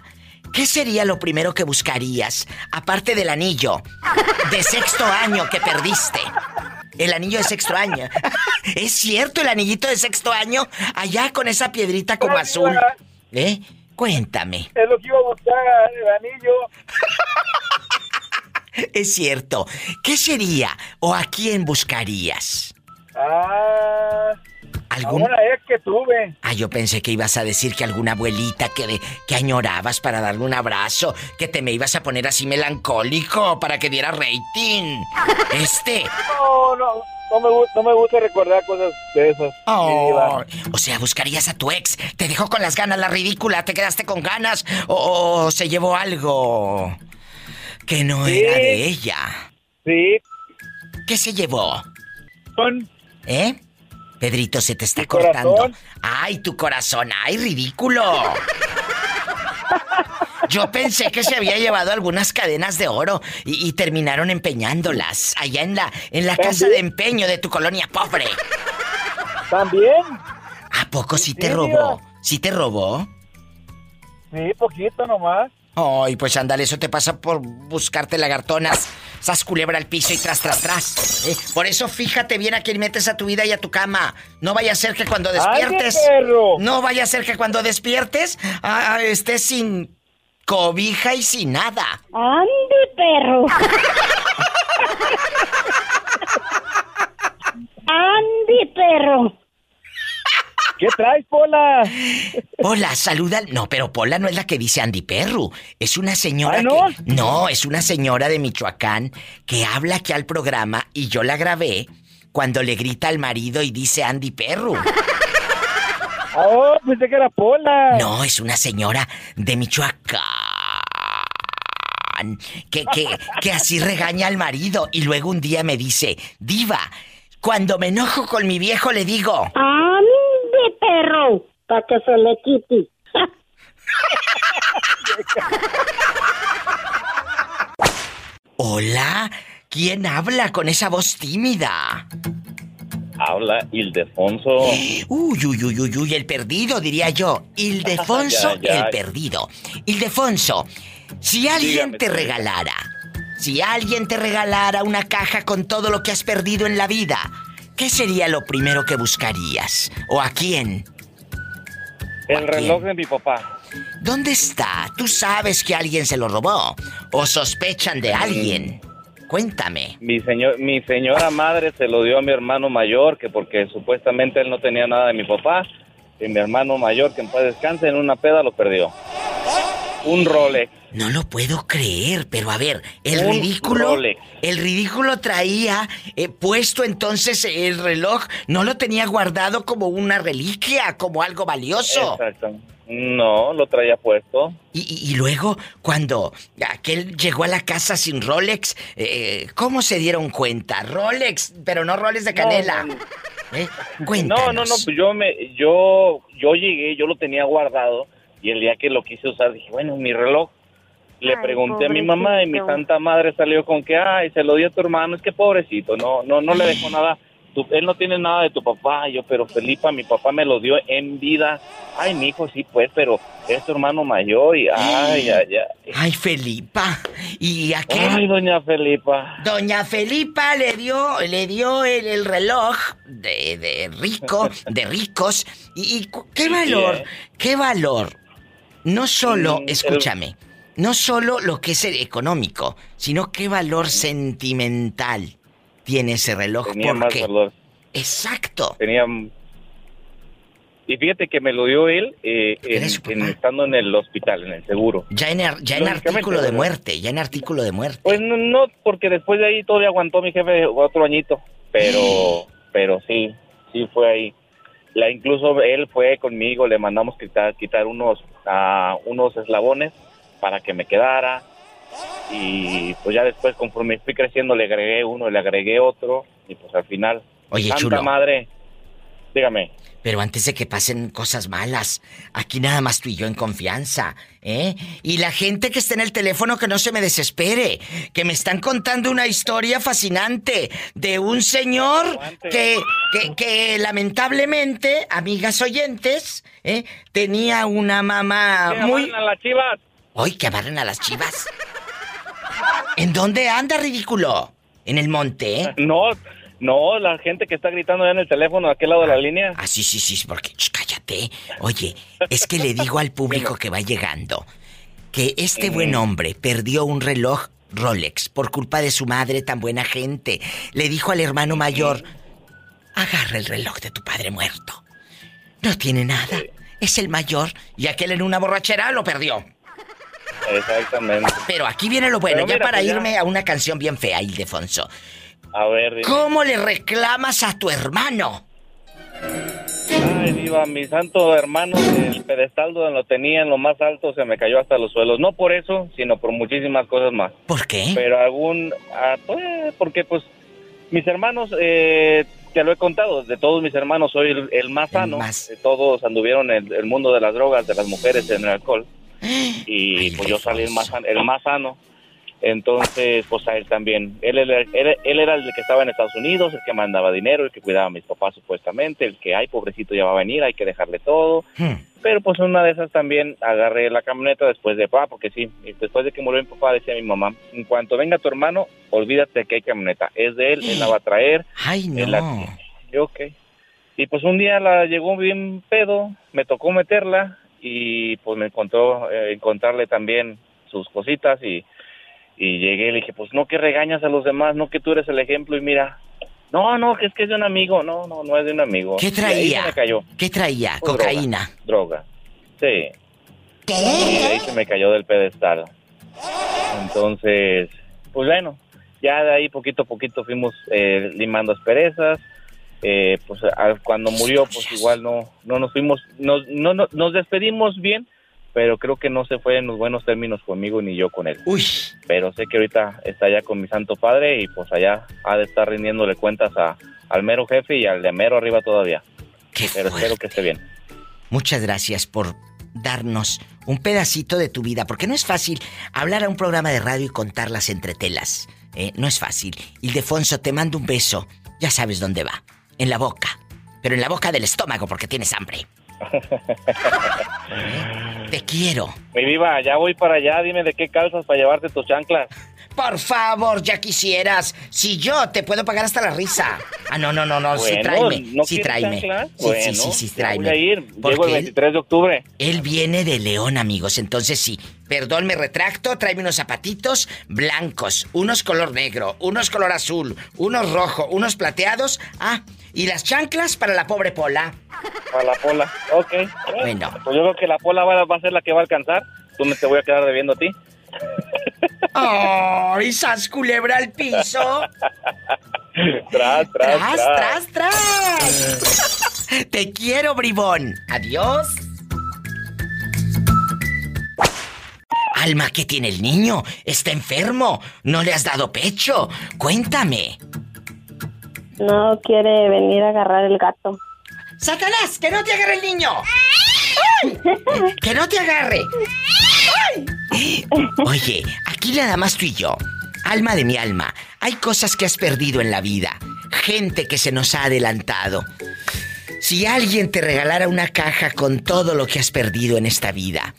¿qué sería lo primero que buscarías, aparte del anillo de sexto año que perdiste? El anillo de sexto año. ¿Es cierto el anillito de sexto año? Allá con esa piedrita como azul. ¿Eh? Cuéntame. Es lo que iba a buscar, el anillo. Es cierto. ¿Qué sería o a quién buscarías? Ah, ¿Algún- a una ex que tuve. Ah, yo pensé que ibas a decir que alguna abuelita que, de- que añorabas para darle un abrazo, que te me ibas a poner así melancólico para que diera rating. Este. No, no, no me, gu- no me gusta recordar cosas de esas. Oh, o sea, buscarías a tu ex. Te dejó con las ganas la ridícula, te quedaste con ganas o, o se llevó algo que no Sí. era de ella. Sí. ¿Qué se llevó? Son- ¿Eh? Pedrito, se te está cortando. corazón. ¡Ay, tu corazón! ¡Ay, ridículo! Yo pensé que se había llevado algunas cadenas de oro y, y terminaron empeñándolas allá en la, en la casa de empeño de tu colonia pobre. ¿También? ¿A poco sí te robó? ¿Sí te robó? Sí, poquito nomás. Ay, pues ándale, eso te pasa por buscarte lagartonas. Sas culebra al piso y tras, tras, tras. ¿eh? Por eso fíjate bien a quién metes a tu vida y a tu cama. No vaya a ser que cuando despiertes. ¡Ay, perro! No vaya a ser que cuando despiertes ah, estés sin cobija y sin nada. ¡Ande, perro! ¡Ande, perro! ¿Qué traes, Pola? Pola, saluda. No, pero Pola no es la que dice Andy Perru. Es una señora ¿Ah, no? que. No, es una señora de Michoacán que habla aquí al programa y yo la grabé cuando le grita al marido y dice Andy Perru. Oh, pensé que era Pola. No, es una señora de Michoacán. Que, que, que así regaña al marido y luego un día me dice, Diva, cuando me enojo con mi viejo le digo, ¡Ande, perro! Para que se le quite. Hola, ¿quién habla con esa voz tímida? Habla Ildefonso. Uy, uy, uy, uy, uy, el perdido, diría yo. Ildefonso, Ya, ya. el perdido. Ildefonso, si alguien Dígame, te regalara, si alguien te regalara una caja con todo lo que has perdido en la vida, ¿qué sería lo primero que buscarías? ¿O a quién? El reloj de mi papá. ¿Dónde está? ¿Tú sabes que alguien se lo robó? ¿O sospechan de alguien? Cuéntame. Mi, señor, mi señora madre se lo dio a mi hermano mayor, que porque supuestamente él no tenía nada de mi papá. Y mi hermano mayor, que en paz descanse, en una peda lo perdió. Un Rolex. No lo puedo creer, pero a ver, el Un ridículo. Rolex. El ridículo traía eh, puesto entonces el reloj, no lo tenía guardado como una reliquia, como algo valioso. Exacto. No, lo traía puesto. Y, y- y luego, cuando aquel llegó a la casa sin Rolex, eh, ¿cómo se dieron cuenta? Rolex, pero no Rolex de canela. ¿Eh? No, no, no, pues yo me, yo, yo llegué, yo lo tenía guardado y el día que lo quise usar dije, bueno, mi reloj. Le Ay, pregunté a mi mamá y mi santa madre salió con que, ay, se lo dio a tu hermano, es que pobrecito, no, no, no le dejó nada. Tu- él no tiene nada de tu papá, yo, pero Felipa, mi papá me lo dio en vida. Ay, mi hijo, sí, pues, pero es tu hermano mayor y, ay, ay, ay. Ay, Felipa. Y aquel. Ay, doña Felipa. Doña Felipa le dio, le dio el, el reloj de, de rico, de ricos. Y, y cu- qué valor, ¿eh? qué valor. No solo, Mm, el- escúchame, no solo lo que es el económico, sino qué valor sentimental tiene ese reloj. Tenía más porque valor. Exacto. Tenía. Y fíjate que me lo dio él eh, en- en- estando en el hospital, en el seguro. ya en, ar- ya en Lógicamente, artículo de muerte, ya en artículo de muerte. Pues no, no, porque después de ahí todavía aguantó mi jefe otro añito, pero, pero sí, sí fue ahí. La, incluso él fue conmigo, le mandamos quitar, quitar unos, unos eslabones para que me quedara y pues ya después conforme fui creciendo le agregué uno, le agregué otro y pues al final, Oye, chulo. madre, dígame. Pero antes de que pasen cosas malas, aquí nada más tú y yo en confianza, ¿eh? Y la gente que está en el teléfono que no se me desespere, que me están contando una historia fascinante de un señor que, que, que lamentablemente, amigas oyentes, ¿eh? tenía una mamá Que muy... a las chivas. ¡Ay, que amarren a las chivas! ¿En dónde anda, ridículo? ¿En el monte? eh? No, no, la gente que está gritando ya en el teléfono, a aquel lado de la línea. Ah, sí, sí, sí, porque ch, cállate. Oye, es que le digo al público que va llegando que este buen hombre perdió un reloj Rolex por culpa de su madre tan buena gente. Le dijo al hermano mayor, agarra el reloj de tu padre muerto. No tiene nada. Es el mayor y aquel en una borrachera lo perdió. Exactamente. Pero aquí viene lo bueno, ya para pues ya. irme a una canción bien fea, Ildefonso. A ver, dime. ¿Cómo le reclamas a tu hermano? Ay, diva, mi santo hermano, el pedestal donde lo tenía en lo más alto se me cayó hasta los suelos. No por eso, sino por muchísimas cosas más. ¿Por qué? Pero algún... ah, pues, porque pues mis hermanos, eh, te lo he contado, de todos mis hermanos soy el, el más sano. De todos anduvieron en el mundo de las drogas, de las mujeres, en el alcohol. Y pues yo salí el más, el más sano. Entonces, pues a él también. Él, era- él- él era el que estaba en Estados Unidos, el que mandaba dinero, el que cuidaba a mis papás supuestamente, el que, ay, pobrecito, ya va a venir, hay que dejarle todo. Pero pues una de esas también agarré la camioneta después de papá, porque sí, después de que murió mi papá decía mi mamá, en cuanto venga tu hermano, olvídate que hay camioneta, es de él, él la va a traer. Ay, él la tiene". Yo, ok. Y pues un día la llegó bien pedo, me tocó meterla y pues me encontró eh, encontrarle también sus cositas y, y llegué y le dije, pues no que regañas a los demás, no que tú eres el ejemplo y mira, no, no, que es que es de un amigo, no, no, no es de un amigo. ¿Qué traía? me cayó. ¿Qué traía? Pues, Cocaína. Droga. Sí. Y ahí se me cayó del pedestal. Entonces, pues bueno, ya de ahí poquito a poquito fuimos eh, limando asperezas. Eh, pues cuando murió, pues igual no, no nos fuimos, nos, no, no- nos despedimos bien, pero creo que no se fue en los buenos términos conmigo ni yo con él. Uy. Pero sé que ahorita está allá con mi santo padre y pues allá ha de estar rindiéndole cuentas a, al mero jefe y al de mero arriba todavía. pero espero que esté bien. Muchas gracias por darnos un pedacito de tu vida, porque no es fácil hablar a un programa de radio y contar las entretelas. ¿eh? No es fácil. Ildefonso, te mando un beso. Ya sabes dónde va. En la boca. Pero en la boca del estómago porque tienes hambre. Te quiero. Mi viva, ya voy para allá, dime de qué calzas para llevarte tus chanclas. Por favor, ya quisieras. Si yo te puedo pagar hasta la risa. Ah, no, no, no, no. sí, Bueno, tráeme. ¿no sí, tráeme. chanclas? Sí, Bueno, sí, sí, sí, tráeme. voy a ir. Llego el él- 23 de octubre. Él viene de León, amigos. Entonces sí, perdón, me retracto. Tráeme unos zapatitos blancos, unos color negro, unos color azul, unos rojo, unos plateados. Ah, y las chanclas para la pobre Pola. Para la pola. Ok. Bueno. Pues yo creo que la pola va, a ser la que va a alcanzar. tú me te voy a quedar debiendo a ti. ¡Ay, sas culebra al piso! tras, tras, tras, tras, tras. Te quiero, bribón. Adiós. Alma, ¿qué tiene el niño? Está enfermo. No le has dado pecho. Cuéntame. No quiere venir a agarrar el gato. ¡Satanás! ¡Que no te agarre el niño! ¡Que no te agarre! Oye, aquí nada más tú y yo. Alma de mi alma, hay cosas que has perdido en la vida. Gente que se nos ha adelantado. Si alguien te regalara una caja con todo lo que has perdido en esta vida,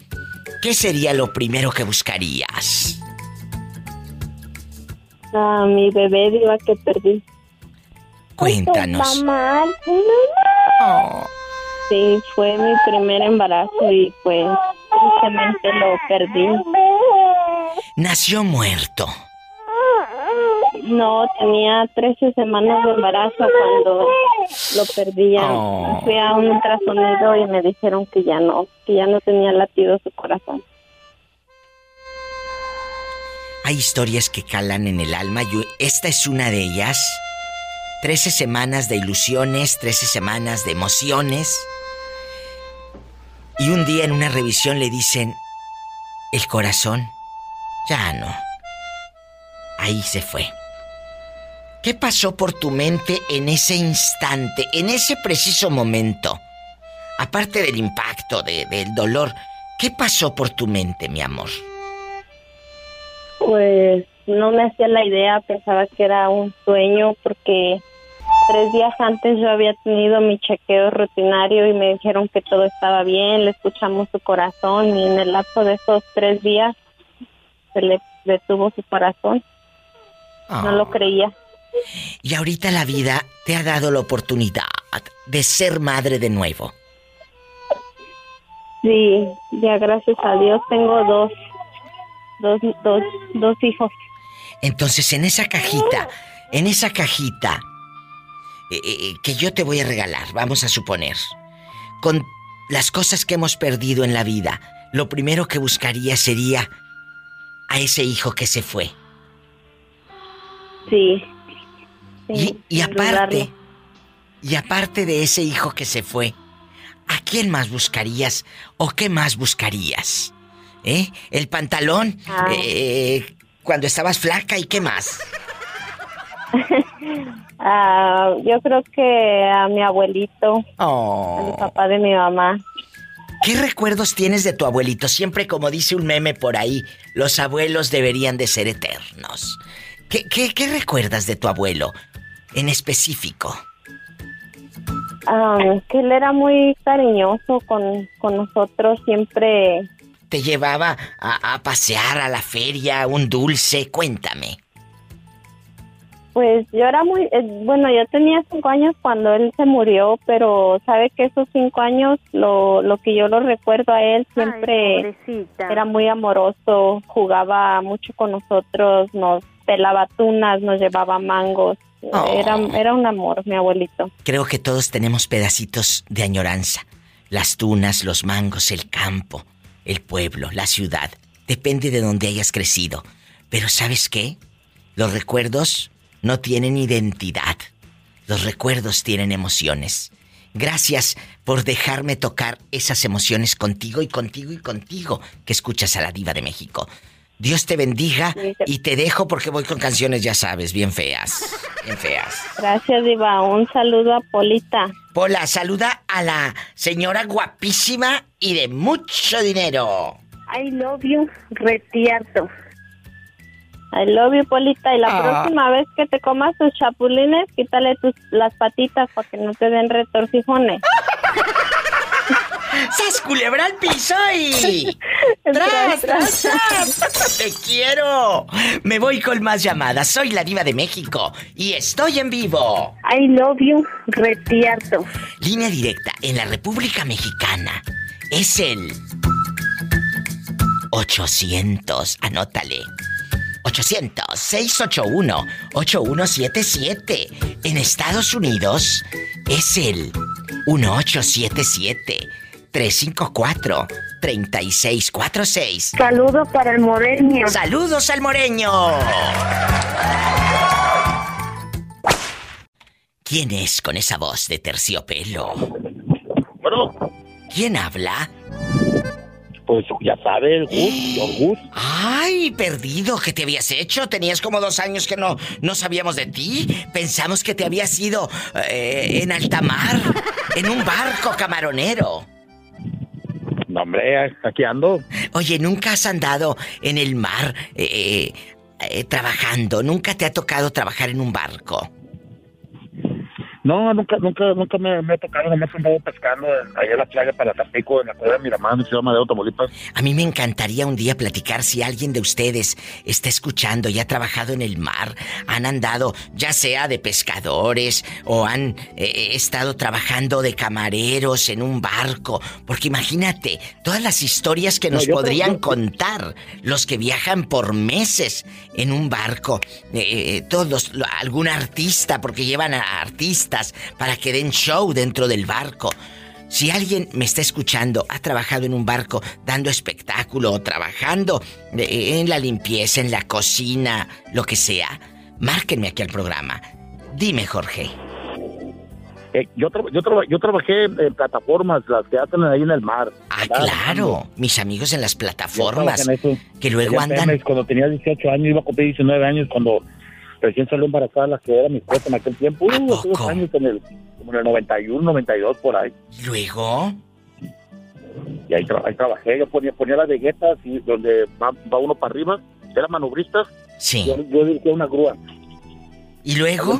¿qué sería lo primero que buscarías? A mi bebé diva que perdí. Cuéntanos. Oh. Sí, fue mi primer embarazo y pues tristemente lo perdí. Nació muerto. No, tenía 13 semanas de embarazo cuando lo perdí. Oh. Fui a un ultrasonido y me dijeron que ya no, que ya no tenía latido su corazón. Hay historias que calan en el alma y esta es una de ellas. 13 semanas de ilusiones, 13 semanas de emociones. Y un día en una revisión le dicen, el corazón ya no. Ahí se fue. ¿Qué pasó por tu mente en ese instante, en ese preciso momento? Aparte del impacto, de- del dolor, ¿qué pasó por tu mente, mi amor? Pues no me hacía la idea, pensaba que era un sueño porque tres días antes yo había tenido mi chequeo rutinario y me dijeron que todo estaba bien, le escuchamos su corazón y en el lapso de esos tres días se le detuvo su corazón. No lo creía. Y ahorita la vida te ha dado la oportunidad de ser madre de nuevo. Sí, ya gracias a Dios tengo dos, dos, dos, dos hijos. Entonces, en esa cajita, en esa cajita eh, eh, que yo te voy a regalar, vamos a suponer, con las cosas que hemos perdido en la vida, lo primero que buscaría sería a ese hijo que se fue. Sí. Y, y aparte, y aparte de ese hijo que se fue, ¿a quién más buscarías o qué más buscarías? ¿Eh? El pantalón, Ah. eh, cuando estabas flaca y qué más. Ah, yo creo que a mi abuelito, Oh. a mi papá de mi mamá. ¿Qué recuerdos tienes de tu abuelito? Siempre como dice un meme por ahí, los abuelos deberían de ser eternos. ¿Qué, qué, qué recuerdas de tu abuelo en específico? Ah, que él era muy cariñoso con, con nosotros, siempre ¿Te llevaba a, a pasear a la feria, un dulce? Cuéntame. Pues yo era muy, eh, bueno, yo tenía cinco años cuando él se murió, pero sabe que esos cinco años, lo, lo que yo lo recuerdo a él, siempre era muy amoroso, jugaba mucho con nosotros, nos pelaba tunas, nos llevaba mangos, era, era un amor, mi abuelito. Creo que todos tenemos pedacitos de añoranza. Las tunas, los mangos, el campo, el pueblo, la ciudad. Depende de donde hayas crecido. Pero ¿sabes qué? Los recuerdos no tienen identidad. Los recuerdos tienen emociones. Gracias por dejarme tocar esas emociones contigo y contigo y contigo que escuchas a la diva de México. Dios te bendiga y te dejo porque voy con canciones, ya sabes, bien feas. Bien feas. Gracias, Diva. Un saludo a Polita. Pola, saluda a la señora guapísima y de mucho dinero. I love you, retierto. I love you, Polita. Y la Ah. próxima vez que te comas tus chapulines, quítale tus, las patitas para que no te den retorcijones. ¡Sas culebra al piso y... ¡Tras, tras, tras! ¡Te quiero! Me voy con más llamadas. Soy la diva de México y estoy en vivo. I love you, retierto. Línea directa en la República Mexicana es el 800. Anótale. 800-681-8177. En Estados Unidos es el 1877 354-3646. Saludos para el moreño. ¡Saludos al moreño! ¿Quién es con esa voz de terciopelo? Bueno. ¿Quién habla? Pues ya sabes, Gus, Gus. Ay, perdido, ¿qué te habías hecho? Tenías como dos años que no, no sabíamos de ti. Pensamos que te habías ido eh, en alta mar, en un barco camaronero. No, hombre, ando. Oye, ¿nunca has andado en el mar eh, eh, trabajando? ¿Nunca te ha tocado trabajar en un barco? No, nunca, nunca, nunca me, me ha tocado, nomás he andado pescando ahí en la playa para Tampico, en la playa de Miramar, en Ciudad Madero, Tamaulipas. A mí me encantaría un día platicar si alguien de ustedes está escuchando y ha trabajado en el mar, han andado ya sea de pescadores o han eh, estado trabajando de camareros en un barco, porque imagínate todas las historias que No, nos podrían contar los que viajan por meses en un barco, eh, eh, todos, lo- algún artista, porque llevan a artistas para que den show dentro del barco. Si alguien me está escuchando, ha trabajado en un barco dando espectáculo o trabajando eh, en la limpieza, en la cocina, lo que sea, márquenme aquí al programa. Dime, Jorge. Eh, yo, tra- yo, traba- yo trabajé en plataformas, las que hacen ahí en el mar. Ah, claro, mis amigos en las plataformas en que luego andan Cuando tenía 18 años, iba a cumplir 19 años, cuando recién salió embarazada la que era mi esposa en aquel tiempo. Uh, hace dos años, en el, como en el 91, 92, por ahí. luego. Y ahí, tra- ahí trabajé, yo ponía, ponía las veguetas y donde va, va uno para arriba, era manobrista. Sí. Yo, yo dirigía una grúa. ¿Y luego?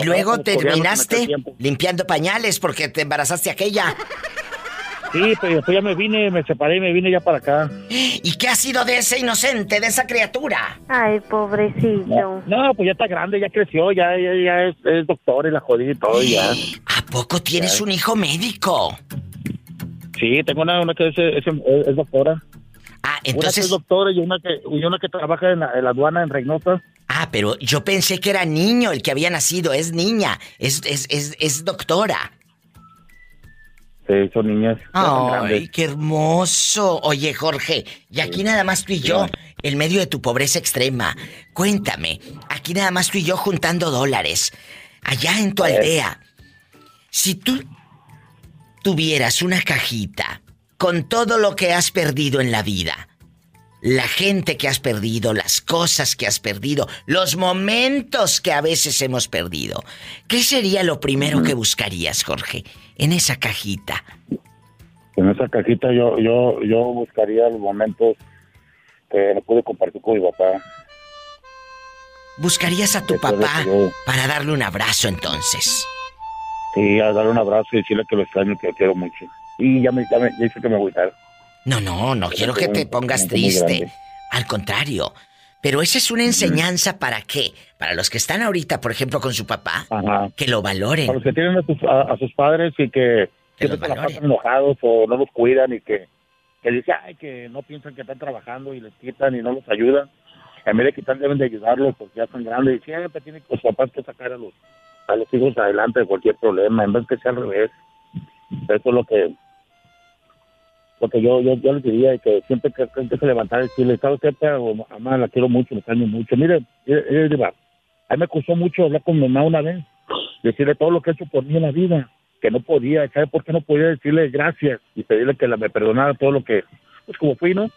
Y luego terminaste limpiando pañales porque te embarazaste aquella. Sí, pero después ya me vine, me separé y me vine ya para acá. ¿Y qué ha sido de ese inocente, de esa criatura? Ay, pobrecillo. No, pues ya está grande, ya creció, ya, ya, ya es, es doctor y la jodí y todo, ya. ¿A poco tienes un hijo médico? Sí, tengo una, una que es, es, es doctora. Ah, Una que entonces- es doctora y una que, y una que trabaja en la, en la aduana en Reynosa. Ah, pero yo pensé que era niño el que había nacido. Es niña. Es, es, es, es doctora. Son niñas. Ay, qué hermoso. Oye, Jorge, y aquí nada más tú y yo, en medio de tu pobreza extrema. Cuéntame, aquí nada más tú y yo juntando dólares. Allá en tu aldea, si tú tuvieras una cajita con todo lo que has perdido en la vida, la gente que has perdido, las cosas que has perdido, los momentos que a veces hemos perdido, ¿qué sería lo primero que buscarías, Jorge, en esa cajita? En esa cajita yo, yo, yo buscaría los momentos que no pude compartir con mi papá. Buscarías a tu papá yo- para darle un abrazo entonces. Sí, a darle un abrazo y decirle que lo extraño, que lo quiero mucho. Y ya me, ya me ya dice que me voy a. No, no, no quiero que te pongas triste. Al contrario. Pero esa es una enseñanza para qué? Para los que están ahorita, por ejemplo, con su papá, Ajá. que lo valoren. Para los que tienen a sus, a, a sus padres y que se la pasan enojados o no los cuidan y que, que dicen, ay, que no piensan que están trabajando y les quitan y no los ayudan. En vez de quitar, deben de ayudarlos porque ya son grandes y siempre tienen los papás que sacar a los, a los hijos adelante de cualquier problema, en vez que sea al revés. Eso es lo que lo que yo, yo, yo les diría, que siempre que, que, se levantar y decirle, ¿sabes qué? Pero, mamá, la quiero mucho, la extraño mucho. Mire, a mí me costó mucho hablar con mi mamá una vez, decirle todo lo que ha hecho por mí en la vida, que no podía, ¿sabe por qué no podía decirle gracias y pedirle que la, me perdonara todo lo que, pues como fui, ¿no?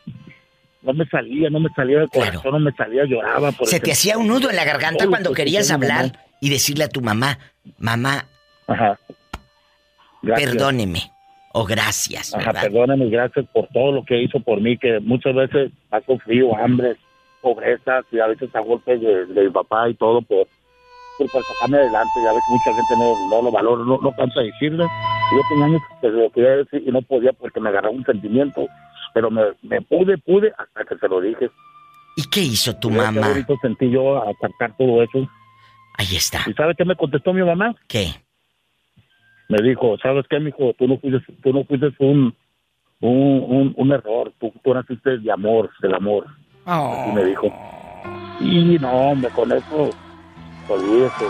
No me salía, no me salía del corazón, no me salía, lloraba. Por Se te hacía un nudo en la garganta cuando que querías hablar y decirle a tu mamá, mamá, Ajá. Gracias. perdóneme o gracias, perdóname, gracias por todo lo que hizo por mí, que muchas veces ha sufrido hambre, pobreza, y a veces a golpes de, de mi papá y todo por, por, por sacarme adelante, y a veces mucha gente no, no lo valora, no, no cansa de decirle. Yo tenía años que se lo quería decir y no podía porque me agarraba un sentimiento, pero me, me pude, pude hasta que se lo dije. ¿Y qué hizo tu Y Qué mamá? bonito sentí yo a sacar todo eso. Ahí está. ¿Y sabe qué me contestó mi mamá? ¿Qué? Me dijo, ¿sabes qué, mijo? Tú no fuiste, tú no fuiste un, un, un, un error. Tú, tú naciste de amor, del amor. Así me dijo. Y no, hombre, con eso, olvídese.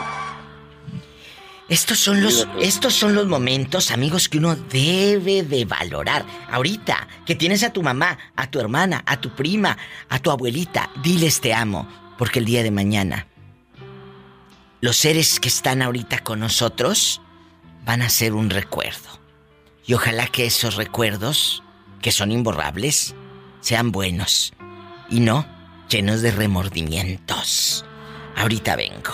Estos son los estos son los momentos, amigos, que uno debe de valorar. Ahorita que tienes a tu mamá, a tu hermana, a tu prima, a tu abuelita, diles te amo, porque el día de mañana los seres que están ahorita con nosotros van a ser un recuerdo. Y ojalá que esos recuerdos, que son imborrables, sean buenos y no llenos de remordimientos. Ahorita vengo.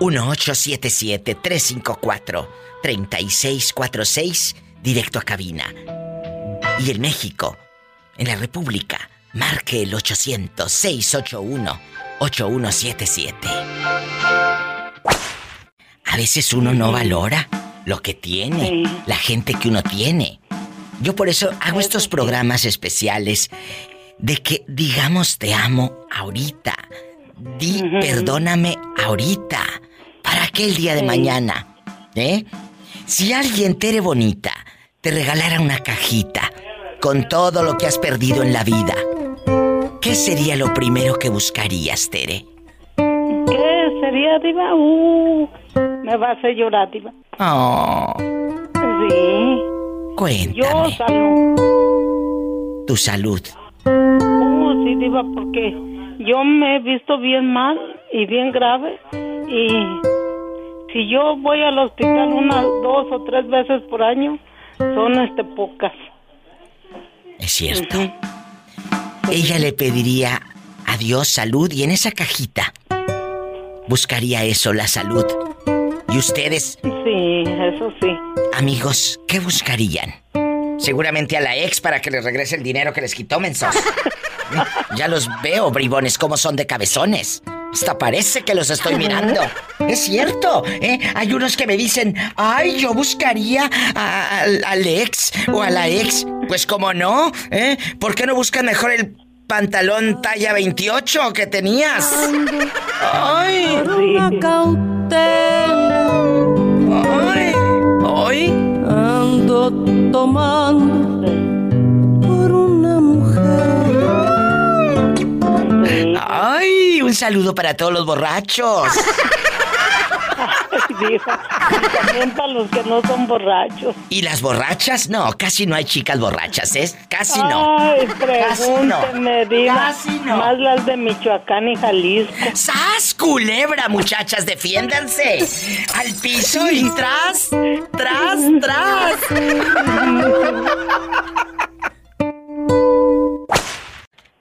1877-354-3646, directo a cabina. Y en México, en la República, marque el 800-681-8177. A veces uno no valora lo que tiene, la gente que uno tiene. Yo por eso hago estos programas especiales de que digamos te amo ahorita. Di perdóname ahorita. ¿Para qué el día de mañana? ¿Eh? Si alguien, Tere Bonita, te regalara una cajita con todo lo que has perdido en la vida, ¿qué sería lo primero que buscarías, Tere? ¿Qué sería, Diva? Uh, me va a hacer llorar, Diva. Oh. Sí. Cuéntame. Yo salud. Tu salud. Uh, sí, Diva, porque yo me he visto bien mal y bien grave. Y si yo voy al hospital unas dos o tres veces por año, son este pocas. Es cierto. Ella le pediría a Dios salud y en esa cajita buscaría eso, la salud. ¿Y ustedes? Sí, eso sí. Amigos, ¿qué buscarían? Seguramente a la ex para que les regrese el dinero que les quitó, mensos. ya los veo, bribones, como son de cabezones. Hasta parece que los estoy mirando. Es cierto, ¿eh? Hay unos que me dicen, ay, yo buscaría al ex o a la ex. Pues como no, ¿eh? ¿Por qué no buscan mejor el pantalón talla 28 que tenías? Ay, Ay, hoy ando tomando por una mujer. Ay, un saludo para todos los borrachos. también para los que no son borrachos. ¿Y las borrachas? No, casi no hay chicas borrachas, ¿eh? Casi no. Ay, Casi no. pregúnteme. Casi no. Más las de Michoacán y Jalisco. ¡Sas, culebra, muchachas! ¡Defiéndanse! ¡Al piso y tras! ¡Tras, tras!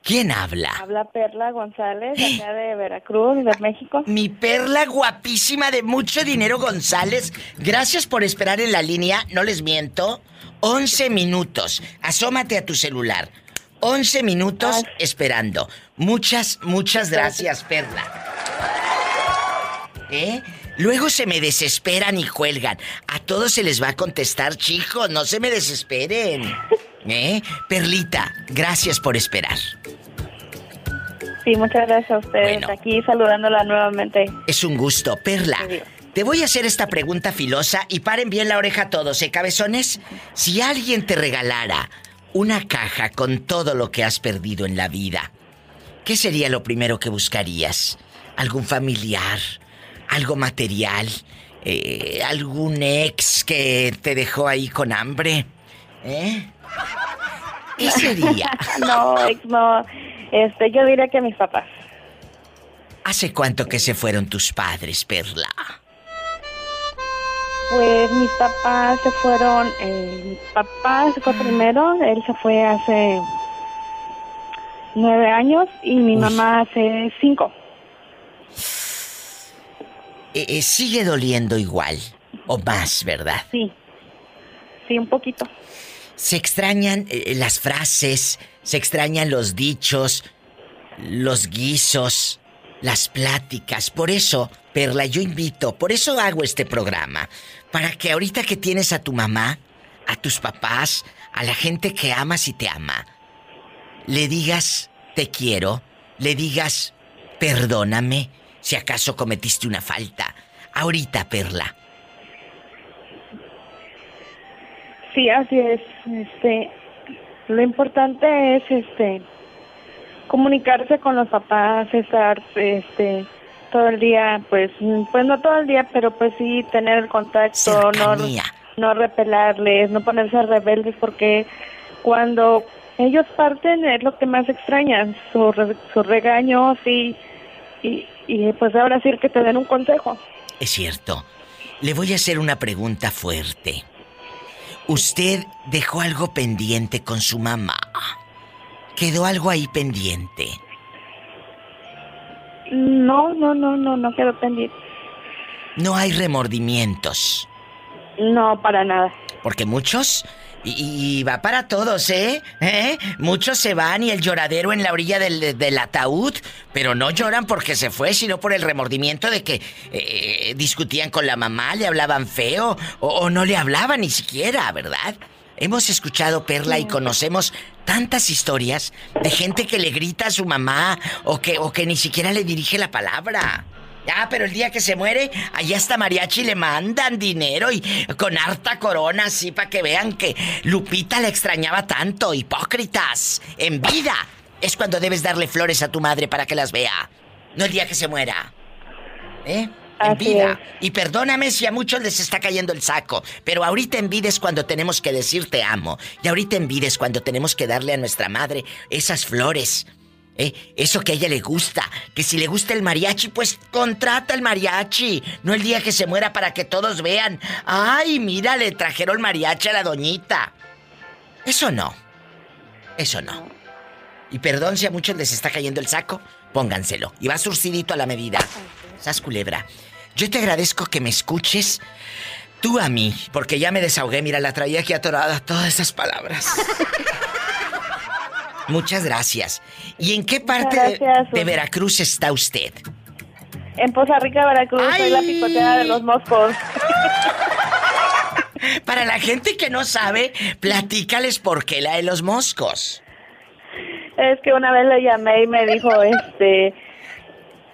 ¿Quién habla? Habla Perla González, acá de Veracruz, de México. Mi perla guapísima de mucho dinero, González. Gracias por esperar en la línea, no les miento. 11 minutos. Asómate a tu celular. 11 minutos esperando. Muchas, muchas gracias, Perla. ¿Eh? Luego se me desesperan y cuelgan. A todos se les va a contestar, chicos, no se me desesperen. ¿Eh? Perlita, gracias por esperar. Sí, muchas gracias a ustedes. Aquí saludándola nuevamente. Es un gusto, Perla. Te voy a hacer esta pregunta filosa y paren bien la oreja todos, ¿eh, cabezones? Si alguien te regalara una caja con todo lo que has perdido en la vida, ¿qué sería lo primero que buscarías? ¿Algún familiar? ¿Algo material? Eh, ¿Algún ex que te dejó ahí con hambre? ¿Eh? ¿Qué sería? no, no. Este, yo diría que mis papás. ¿Hace cuánto que se fueron tus padres, Perla? Pues mis papás se fueron, eh, mi papá se fue primero, él se fue hace nueve años y mi mamá hace cinco. Eh, eh, sigue doliendo igual, o más, ¿verdad? Sí, sí, un poquito. Se extrañan eh, las frases, se extrañan los dichos, los guisos, las pláticas. Por eso, Perla, yo invito, por eso hago este programa. Para que ahorita que tienes a tu mamá, a tus papás, a la gente que amas y te ama, le digas te quiero, le digas perdóname si acaso cometiste una falta. Ahorita, Perla. Sí, así es. Este, lo importante es, este, comunicarse con los papás, estar, este, todo el día, pues, pues no todo el día, pero pues sí tener el contacto, no, no repelarles, no ponerse rebeldes, porque cuando ellos parten es lo que más extrañan, sus su regaños y, y, y pues ahora sí que te den un consejo. Es cierto. Le voy a hacer una pregunta fuerte. ¿Usted dejó algo pendiente con su mamá? ¿Quedó algo ahí pendiente? No, no, no, no, no quedó pendiente. No hay remordimientos. No, para nada. Porque muchos y, va para todos, ¿eh? ¿eh? Muchos se van y el lloradero en la orilla del, ataúd, pero no lloran porque se fue, sino por el remordimiento de que eh, discutían con la mamá, le hablaban feo o, no le hablaban ni siquiera, ¿verdad? Hemos escuchado, Perla, y conocemos tantas historias de gente que le grita a su mamá o que, o que ni siquiera le dirige la palabra. Ah, pero el día que se muere, allá hasta mariachi le mandan dinero y con harta corona, así para que vean que Lupita le extrañaba tanto. Hipócritas. En vida es cuando debes darle flores a tu madre para que las vea. No el día que se muera. ¿Eh? En vida. Y perdóname si a muchos les está cayendo el saco, pero ahorita en vida es cuando tenemos que decir te amo. Y ahorita en vida es cuando tenemos que darle a nuestra madre esas flores ¿Eh? Eso que a ella le gusta. Que si le gusta el mariachi, pues contrata el mariachi. No el día que se muera para que todos vean. Ay, mira, le trajeron mariachi a la doñita. Eso no. Eso no. Y perdón si a muchos les está cayendo el saco, pónganselo. Y va surcidito a la medida. Sas culebra. Yo te agradezco que me escuches. Tú a mí, porque ya me desahogué, mira, la traía aquí atorada todas esas palabras. Muchas gracias. ¿Y en qué parte de, Veracruz está usted? En Poza Rica, Veracruz, soy la picoteada de los moscos. Para la gente que no sabe, platícales por qué la de los moscos. Es que una vez le llamé y me dijo, este,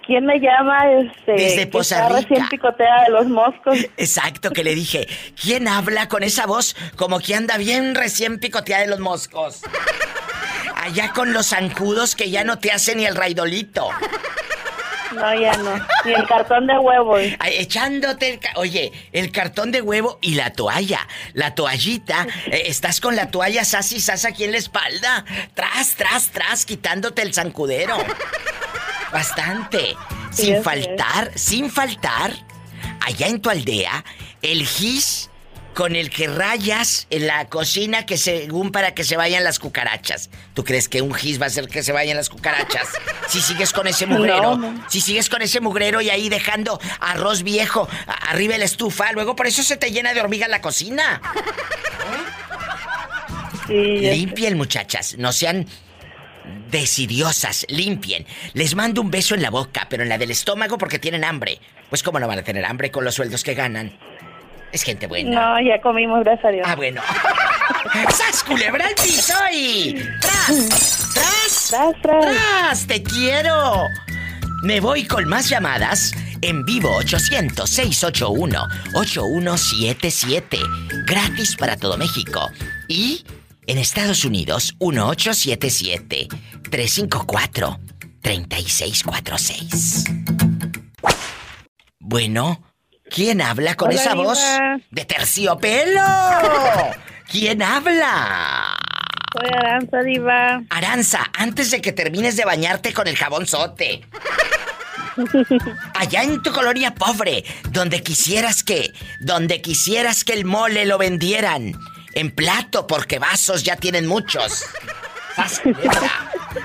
¿quién me llama? Este, Desde Poza Rica. recién picotea de los moscos. Exacto, que le dije, ¿quién habla con esa voz como que anda bien recién picoteada de los moscos? Allá con los zancudos que ya no te hacen ni el raidolito. No, ya no. Ni el cartón de huevo. echándote el... Oye, el cartón de huevo y la toalla. La toallita. Eh, estás con la toalla sas y sas aquí en la espalda. Tras, tras, tras, quitándote el zancudero. Bastante. sin faltar, sin faltar. Allá en tu aldea, el gis con el que rayas en la cocina que según para que se vayan las cucarachas. ¿Tú crees que un gis va a hacer que se vayan las cucarachas? Si sigues con ese mugrero, si sigues con ese mugrero y ahí dejando arroz viejo arriba de la estufa, luego por eso se te llena de hormigas la cocina. Limpien, muchachas, no sean desidiosas, limpien. Les mando un beso en la boca, pero en la del estómago porque tienen hambre. Pues cómo no van a tener hambre con los sueldos que ganan. Es gente buena. No, ya comimos, gracias a Dios. Ah, bueno. ¡Sas, culebra el piso y... ¡Tras! ¡Tras! ¡Tras, tras! ¡Tras! ¡Te quiero! Me voy con más llamadas en vivo 800-681-8177. Gratis para todo México. Y en Estados Unidos 1877-354-3646. Bueno, ¿Quién habla con esa voz de terciopelo? ¿Quién habla? Soy Aranza, Diva. Aranza, antes de que termines de bañarte con el jabón sote. Allá en tu colonia pobre, donde quisieras que, donde quisieras que el mole lo vendieran en plato porque vasos ya tienen muchos.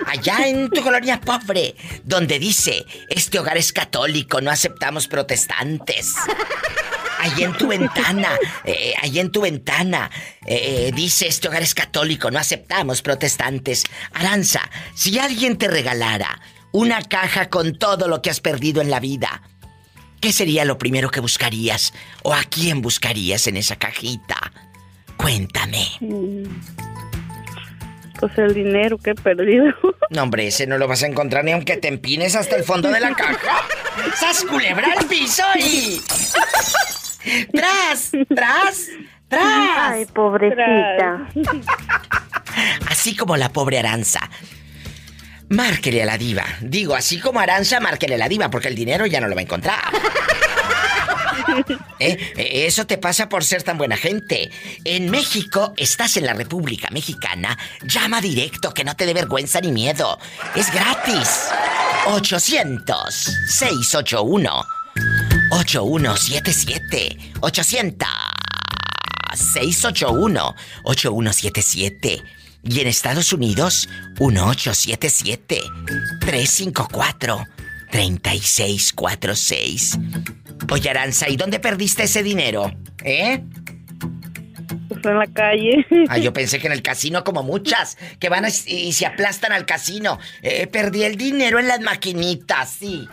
Allá en tu colonia pobre, donde dice, este hogar es católico, no aceptamos protestantes. Allí en tu ventana, eh, allí en tu ventana, eh, dice, este hogar es católico, no aceptamos protestantes. Aranza, si alguien te regalara una caja con todo lo que has perdido en la vida, ¿qué sería lo primero que buscarías? ¿O a quién buscarías en esa cajita? Cuéntame. Mm. Pues el dinero que he perdido. No, hombre, ese no lo vas a encontrar ni aunque te empines hasta el fondo de la caja. ¡Sas culebra al piso y... ¡Tras! ¡Tras! ¡Tras! Ay, pobrecita. Así como la pobre Aranza. Márquele a la diva. Digo, así como Aranza, márquele a la diva, porque el dinero ya no lo va a encontrar. ¿Eh? ¿Eh? Eso te pasa por ser tan buena gente. En México, estás en la República Mexicana, llama directo, que no te dé vergüenza ni miedo. Es gratis. 800-681. 8177. 800. 681. 8177. Y en Estados Unidos, 1877 354 3646. Oye, Aranza, ¿y dónde perdiste ese dinero? ¿Eh? Pues en la calle. Ah, yo pensé que en el casino como muchas, que van y se aplastan al casino. Eh, perdí el dinero en las maquinitas, sí.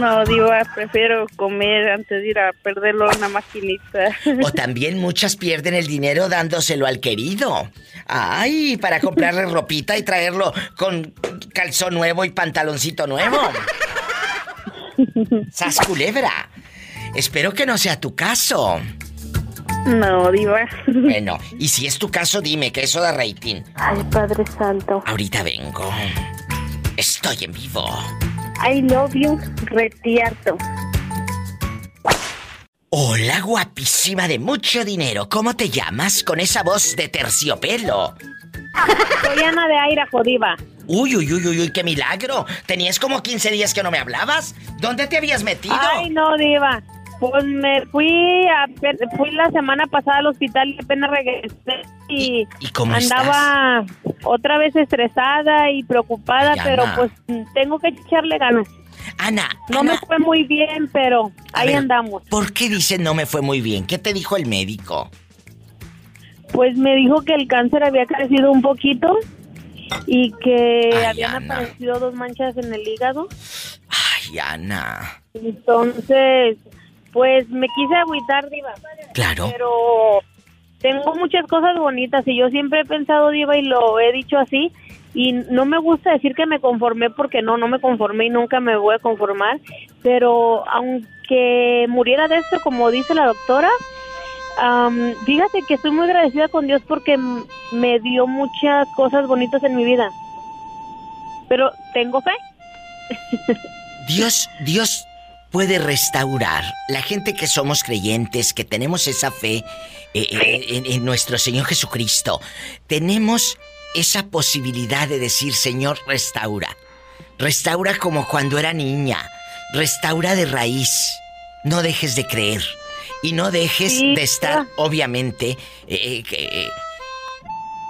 No, Diva, prefiero comer antes de ir a perderlo en una maquinita. O también muchas pierden el dinero dándoselo al querido. Ay, para comprarle ropita y traerlo con calzón nuevo y pantaloncito nuevo. ¡Sas culebra! Espero que no sea tu caso. No, Diva. Bueno, y si es tu caso, dime que eso da rating. Ay, Padre Santo. Ahorita vengo. Estoy en vivo. I love you, retierto. Hola, guapísima de mucho dinero. ¿Cómo te llamas con esa voz de terciopelo? Soy Ana de Aira Jodiva. Uy, uy, uy, uy, uy, qué milagro. Tenías como 15 días que no me hablabas. ¿Dónde te habías metido? Ay, no, Diva. Pues me fui a, fui la semana pasada al hospital y apenas regresé y, andaba otra vez estresada y preocupada, pero pues tengo que echarle ganas. Ana, no me fue muy bien, pero ahí andamos. ¿Por qué dice no me fue muy bien? ¿Qué te dijo el médico? Pues me dijo que el cáncer había crecido un poquito y que habían aparecido dos manchas en el hígado. Ay, Ana. Entonces, pues me quise agüitar, Diva. Claro. Pero tengo muchas cosas bonitas y yo siempre he pensado, Diva, y lo he dicho así. Y no me gusta decir que me conformé porque no, no me conformé y nunca me voy a conformar. Pero aunque muriera de esto, como dice la doctora, fíjate que estoy muy agradecida con Dios porque me dio muchas cosas bonitas en mi vida. Pero tengo fe. Dios, Dios puede restaurar. La gente que somos creyentes, que tenemos esa fe eh, eh, en, nuestro Señor Jesucristo, tenemos esa posibilidad de decir, Señor, restaura. Restaura como cuando era niña. Restaura de raíz. No dejes de creer. Y no dejes de estar, obviamente, eh,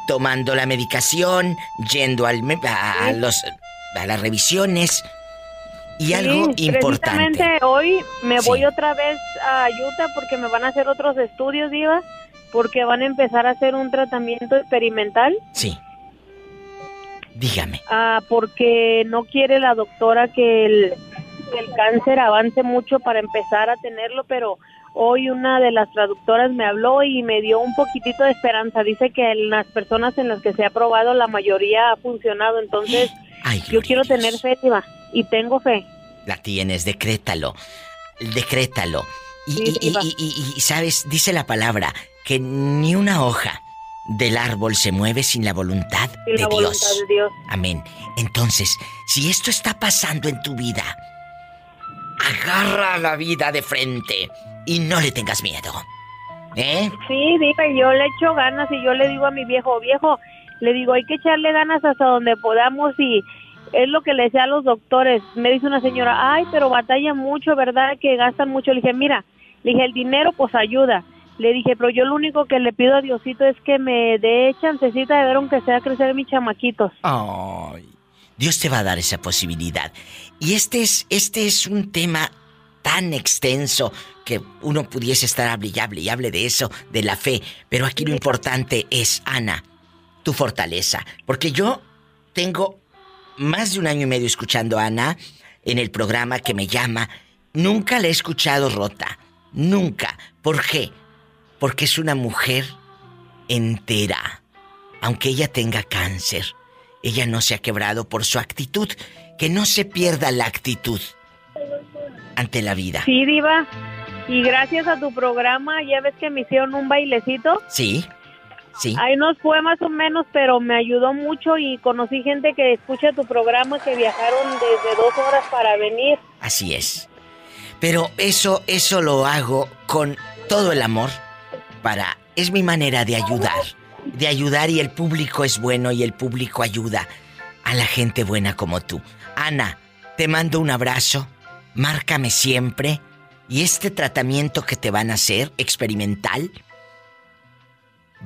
tomando la medicación, yendo al, a, los, a las revisiones. Y algo importante. Precisamente hoy me voy otra vez a Utah porque me van a hacer otros estudios, Diva, porque van a empezar a hacer un tratamiento experimental. Sí. Dígame. Ah, porque no quiere la doctora que el, el cáncer avance mucho para empezar a tenerlo, pero hoy una de las traductoras me habló y me dio un poquitito de esperanza. Dice que en las personas en las que se ha probado la mayoría ha funcionado, entonces yo quiero tener fe, Diva y tengo fe. La tienes, decrétalo. Decrétalo. Y, y, sabes, dice la palabra que ni una hoja del árbol se mueve sin la voluntad, de, la Dios. voluntad de Dios. Amén. Entonces, si esto está pasando en tu vida, agarra la vida de frente y no le tengas miedo. ¿Eh? Sí, dime, yo le echo ganas y yo le digo a mi viejo, viejo, le digo, hay que echarle ganas hasta donde podamos y es lo que le decía a los doctores. Me dice una señora, ay, pero batalla mucho, ¿verdad? Que gastan mucho. Le dije, mira, le dije, el dinero pues ayuda. Le dije, pero yo lo único que le pido a Diosito es que me dé chancecita de ver aunque sea crecer mis chamaquitos. Ay, Dios te va a dar esa posibilidad. Y este es, este es un tema tan extenso que uno pudiese estar hable y hable y hable de eso, de la fe. Pero aquí lo importante es, Ana, tu fortaleza. Porque yo tengo más de un año y medio escuchando a Ana en el programa que me llama. Nunca la he escuchado rota. Nunca. ¿Por qué? Porque es una mujer entera. Aunque ella tenga cáncer, ella no se ha quebrado por su actitud. Que no se pierda la actitud ante la vida. Sí, Diva. Y gracias a tu programa, ya ves que me hicieron un bailecito. Sí. Sí. Ahí nos fue más o menos, pero me ayudó mucho y conocí gente que escucha tu programa que viajaron desde dos horas para venir. Así es. Pero eso, eso lo hago con todo el amor para... Es mi manera de ayudar. De ayudar y el público es bueno y el público ayuda a la gente buena como tú. Ana, te mando un abrazo. Márcame siempre. Y este tratamiento que te van a hacer, experimental,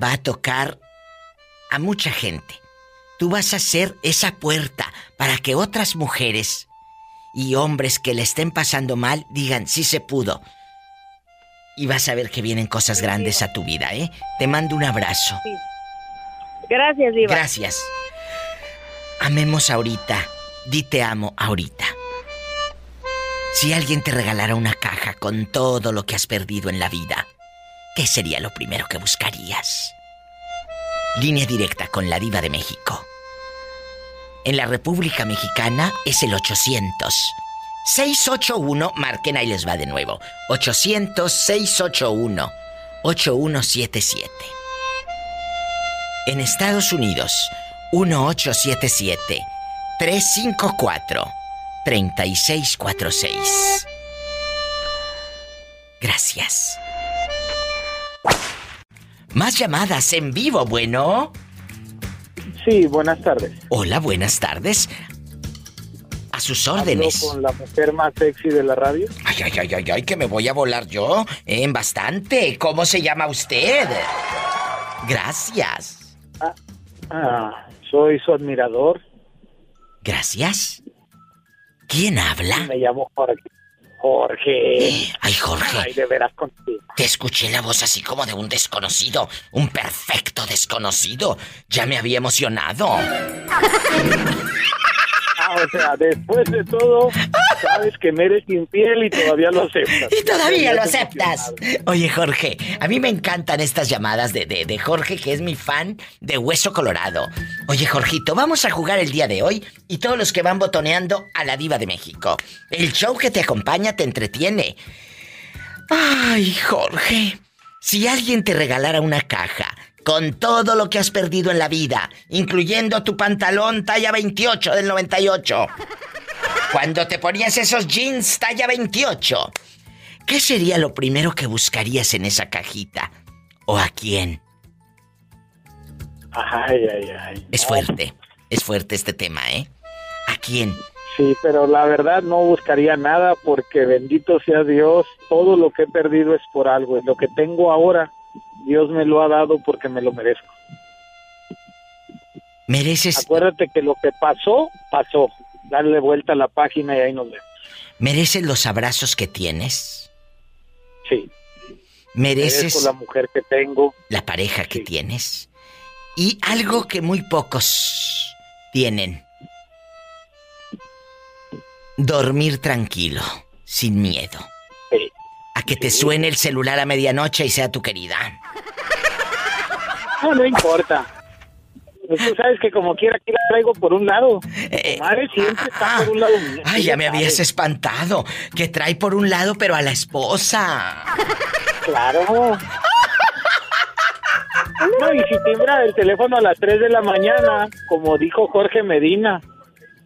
va a tocar a mucha gente. Tú vas a ser esa puerta para que otras mujeres y hombres que le estén pasando mal digan, sí se pudo. Y vas a ver que vienen cosas grandes a tu vida, ¿eh? Te mando un abrazo. Gracias, Diva. Gracias. Amemos ahorita. Di te amo ahorita. Si alguien te regalara una caja con todo lo que has perdido en la vida, ¿qué sería lo primero que buscarías? Línea directa con la diva de México. En la República Mexicana es el 800. 681, marquen ahí les va de nuevo. 800-681-8177. En Estados Unidos, 1877-354-3646. Gracias. Más llamadas en vivo, bueno. Sí, buenas tardes. Hola, buenas tardes. A sus órdenes. ¿Hablo con la mujer más sexy de la radio? Ay, ay, ay, ay, ay, que me voy a volar yo. En bastante. ¿Cómo se llama usted? Gracias. Ah, ah, soy su admirador. Gracias. ¿Quién habla? Me llamo Jorge. Jorge. Ay, Jorge. Ay, de veras contigo. Te escuché la voz así como de un desconocido, un perfecto desconocido. Ya me había emocionado. O sea, después de todo, sabes que me eres infiel y todavía lo aceptas. Y todavía lo aceptas. Oye, Jorge, a mí me encantan estas llamadas de, de, de Jorge, que es mi fan de Hueso Colorado. Oye, Jorgito, vamos a jugar el día de hoy y todos los que van botoneando a la Diva de México. El show que te acompaña te entretiene. Ay, Jorge, si alguien te regalara una caja con todo lo que has perdido en la vida, incluyendo tu pantalón talla 28 del 98, cuando te ponías esos jeans talla 28, ¿qué sería lo primero que buscarías en esa cajita? ¿O a quién? Ay, ay, ay. Es fuerte, es fuerte este tema, ¿eh? ¿A quién? Sí, pero la verdad no buscaría nada porque bendito sea Dios, todo lo que he perdido es por algo y lo que tengo ahora, Dios me lo ha dado porque me lo merezco. Mereces, Acuérdate que lo que pasó, pasó. Darle vuelta a la página y ahí nos vemos. mereces los abrazos que tienes. Sí. Mereces Merezco la mujer que tengo. la pareja que tienes. Y algo que muy pocos tienen. Dormir tranquilo, sin miedo. A que te suene el celular a medianoche y sea tu querida. No, no importa. Tú sabes que como quiera aquí la traigo por un lado. Madre siempre está por un lado mío. Ay, ya me habías espantado. Que trae por un lado, pero a la esposa. Claro. No, y si timbra el teléfono a las 3 de la mañana, como dijo Jorge Medina,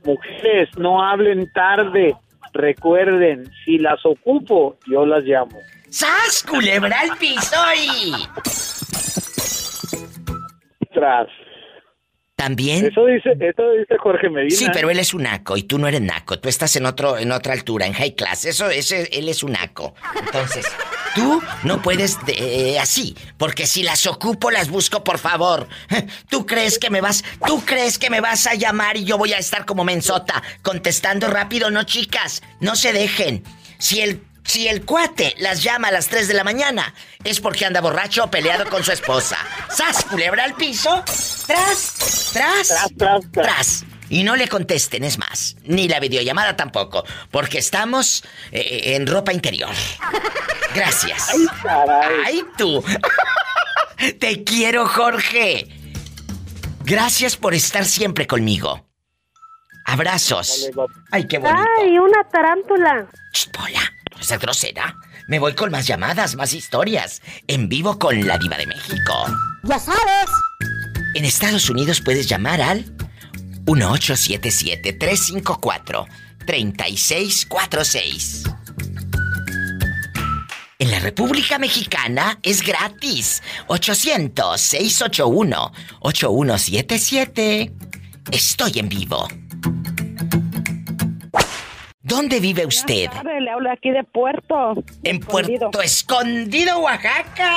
mujeres, no hablen tarde. Recuerden, si las ocupo, yo las llamo. ¡Sas, culebra al piso y... ¿También? Eso dice, eso dice Jorge Medina. Sí, pero él es un naco y tú no eres naco. Tú estás en otro, en otra altura, en high class. Eso, ese, él es un naco. Entonces, tú no puedes de- eh, así, porque si las ocupo las busco, por favor. ¿Tú crees que me vas, tú crees que me vas a llamar y yo voy a estar como mensota contestando rápido? No, chicas, no se dejen. Si el si el cuate las llama a las 3 de la mañana, es porque anda borracho o peleado con su esposa. ¡Sas, culebra al piso! ¡Tras! ¡Tras! ¡Tras, tras! Y no le contesten, es más. Ni la videollamada tampoco. Porque estamos eh, en ropa interior. Gracias. ¡Ay, caray! ¡Ay, tú! Te quiero, Jorge. Gracias por estar siempre conmigo. Abrazos. Ay, qué bonito. ¡Ay, una tarántula! No seas grosera. Me voy con más llamadas, más historias. En vivo con la diva de México. Ya sabes. En Estados Unidos puedes llamar al 1877-354-3646. En la República Mexicana es gratis. 800-681-8177. Estoy en vivo. ¿Dónde vive usted? le hablo aquí de Puerto. En Puerto Escondido, Oaxaca.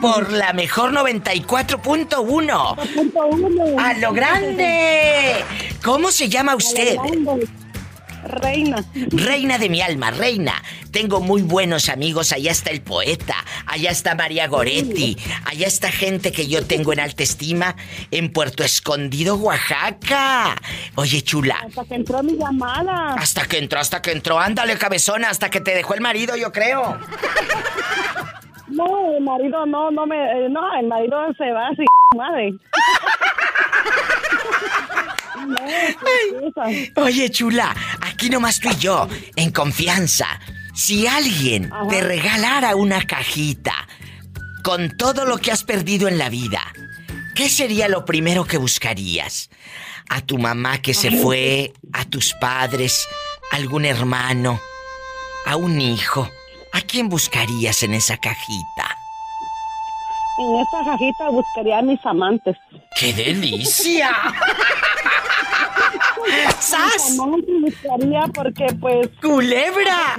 Por la mejor 94.1. A lo grande. ¿Cómo se llama usted? Reina. Reina de mi alma, reina. Tengo muy buenos amigos. Allá está el poeta. Allá está María Goretti. Allá está gente que yo tengo en alta estima en Puerto Escondido, Oaxaca. Oye, chula. Hasta que entró mi llamada. Hasta que entró, hasta que entró. Ándale, cabezona, hasta que te dejó el marido, yo creo. No, el marido no, no me. Eh, no, el marido se va así, madre. Oye, chula, aquí nomás tú y yo, en confianza. Si alguien te regalara una cajita con todo lo que has perdido en la vida, ¿qué sería lo primero que buscarías? ¿A tu mamá que se fue? ¿A tus padres? ¿Algún hermano? ¿A un hijo? ¿A quién buscarías en esa cajita? En esa cajita buscaría a mis amantes. ¡Qué delicia! ¡Sas! porque, pues... ¡Culebra!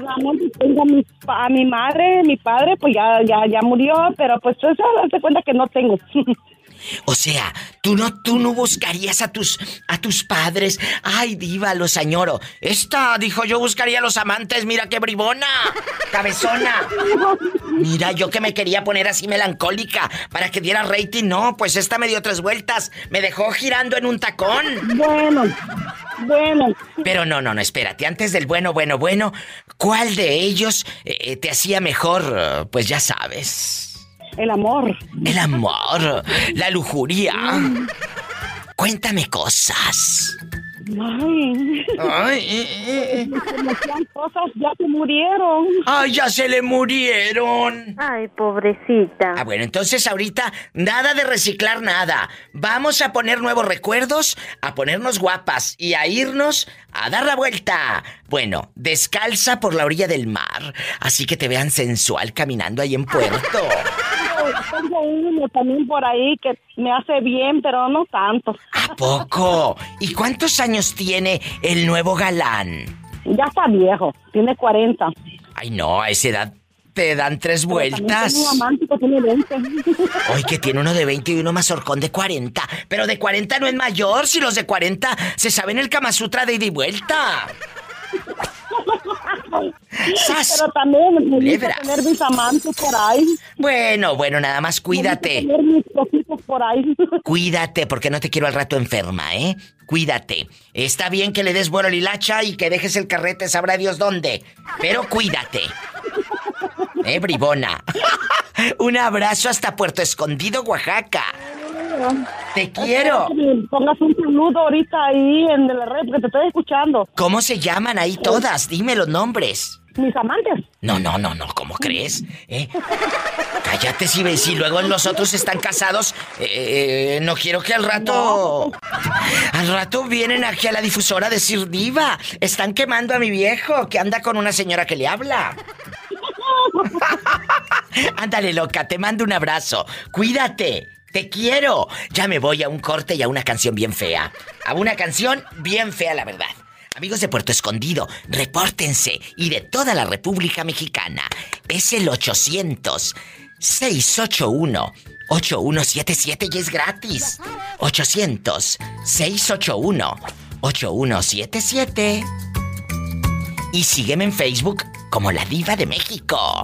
Tengo a mi, a mi madre, mi padre, pues ya, ya, ya murió, pero pues eso, date cuenta que no tengo. O sea, tú no, tú no buscarías a tus, a tus padres. Ay, diva, los añoro. Esta, dijo yo, buscaría a los amantes. Mira qué bribona, cabezona. Mira, yo que me quería poner así melancólica para que diera rating. No, pues esta me dio tres vueltas. Me dejó girando en un tacón. Bueno, bueno. Pero no, no, no, espérate. Antes del bueno, bueno, bueno, ¿cuál de ellos eh, te hacía mejor? Pues ya sabes. El amor. El amor. La lujuria. Cuéntame cosas. Ay. Ay. cosas ya se murieron. Ay, ya se le murieron. Ay, pobrecita. Ah, bueno, entonces ahorita nada de reciclar nada. Vamos a poner nuevos recuerdos, a ponernos guapas y a irnos a dar la vuelta. Bueno, descalza por la orilla del mar, así que te vean sensual caminando ahí en Puerto. Tengo uno también por ahí que me hace bien, pero no tanto. ¿A poco? ¿Y cuántos años tiene el nuevo galán? Ya está viejo, tiene 40. Ay, no, a esa edad te dan tres vueltas. Tiene un amante que tiene 20. Hoy que tiene uno de 20 y uno más horcón de 40. Pero de 40 no es mayor, si los de 40 se saben el Kama Sutra de ida y vuelta. ¡Sas! Pero también tener mis amantes por ahí. Bueno, bueno, nada más cuídate. Tener mis cositas por ahí. Cuídate, porque no te quiero al rato enferma, ¿eh? Cuídate. Está bien que le des vuelo a Lilacha y que dejes el carrete, sabrá Dios dónde. Pero cuídate. ¿Eh, bribona? Un abrazo hasta Puerto Escondido, Oaxaca. Te quiero. Pongas un saludo ahorita ahí en la red, porque te estoy escuchando. ¿Cómo se llaman ahí todas? Dime los nombres. Mis amantes. No, no, no, no, ¿cómo crees? ¿Eh? Cállate si ves, si luego los otros están casados. eh, eh, no quiero que al rato. Al rato vienen aquí a la difusora a decir diva. Están quemando a mi viejo que anda con una señora que le habla. Ándale, loca, te mando un abrazo. Cuídate. Te quiero. Ya me voy a un corte y a una canción bien fea. A una canción bien fea, la verdad. Amigos de Puerto Escondido, repórtense. Y de toda la República Mexicana. Es el 800 681 8177 y es gratis. 800 681 8177. Y sígueme en Facebook como La Diva de México.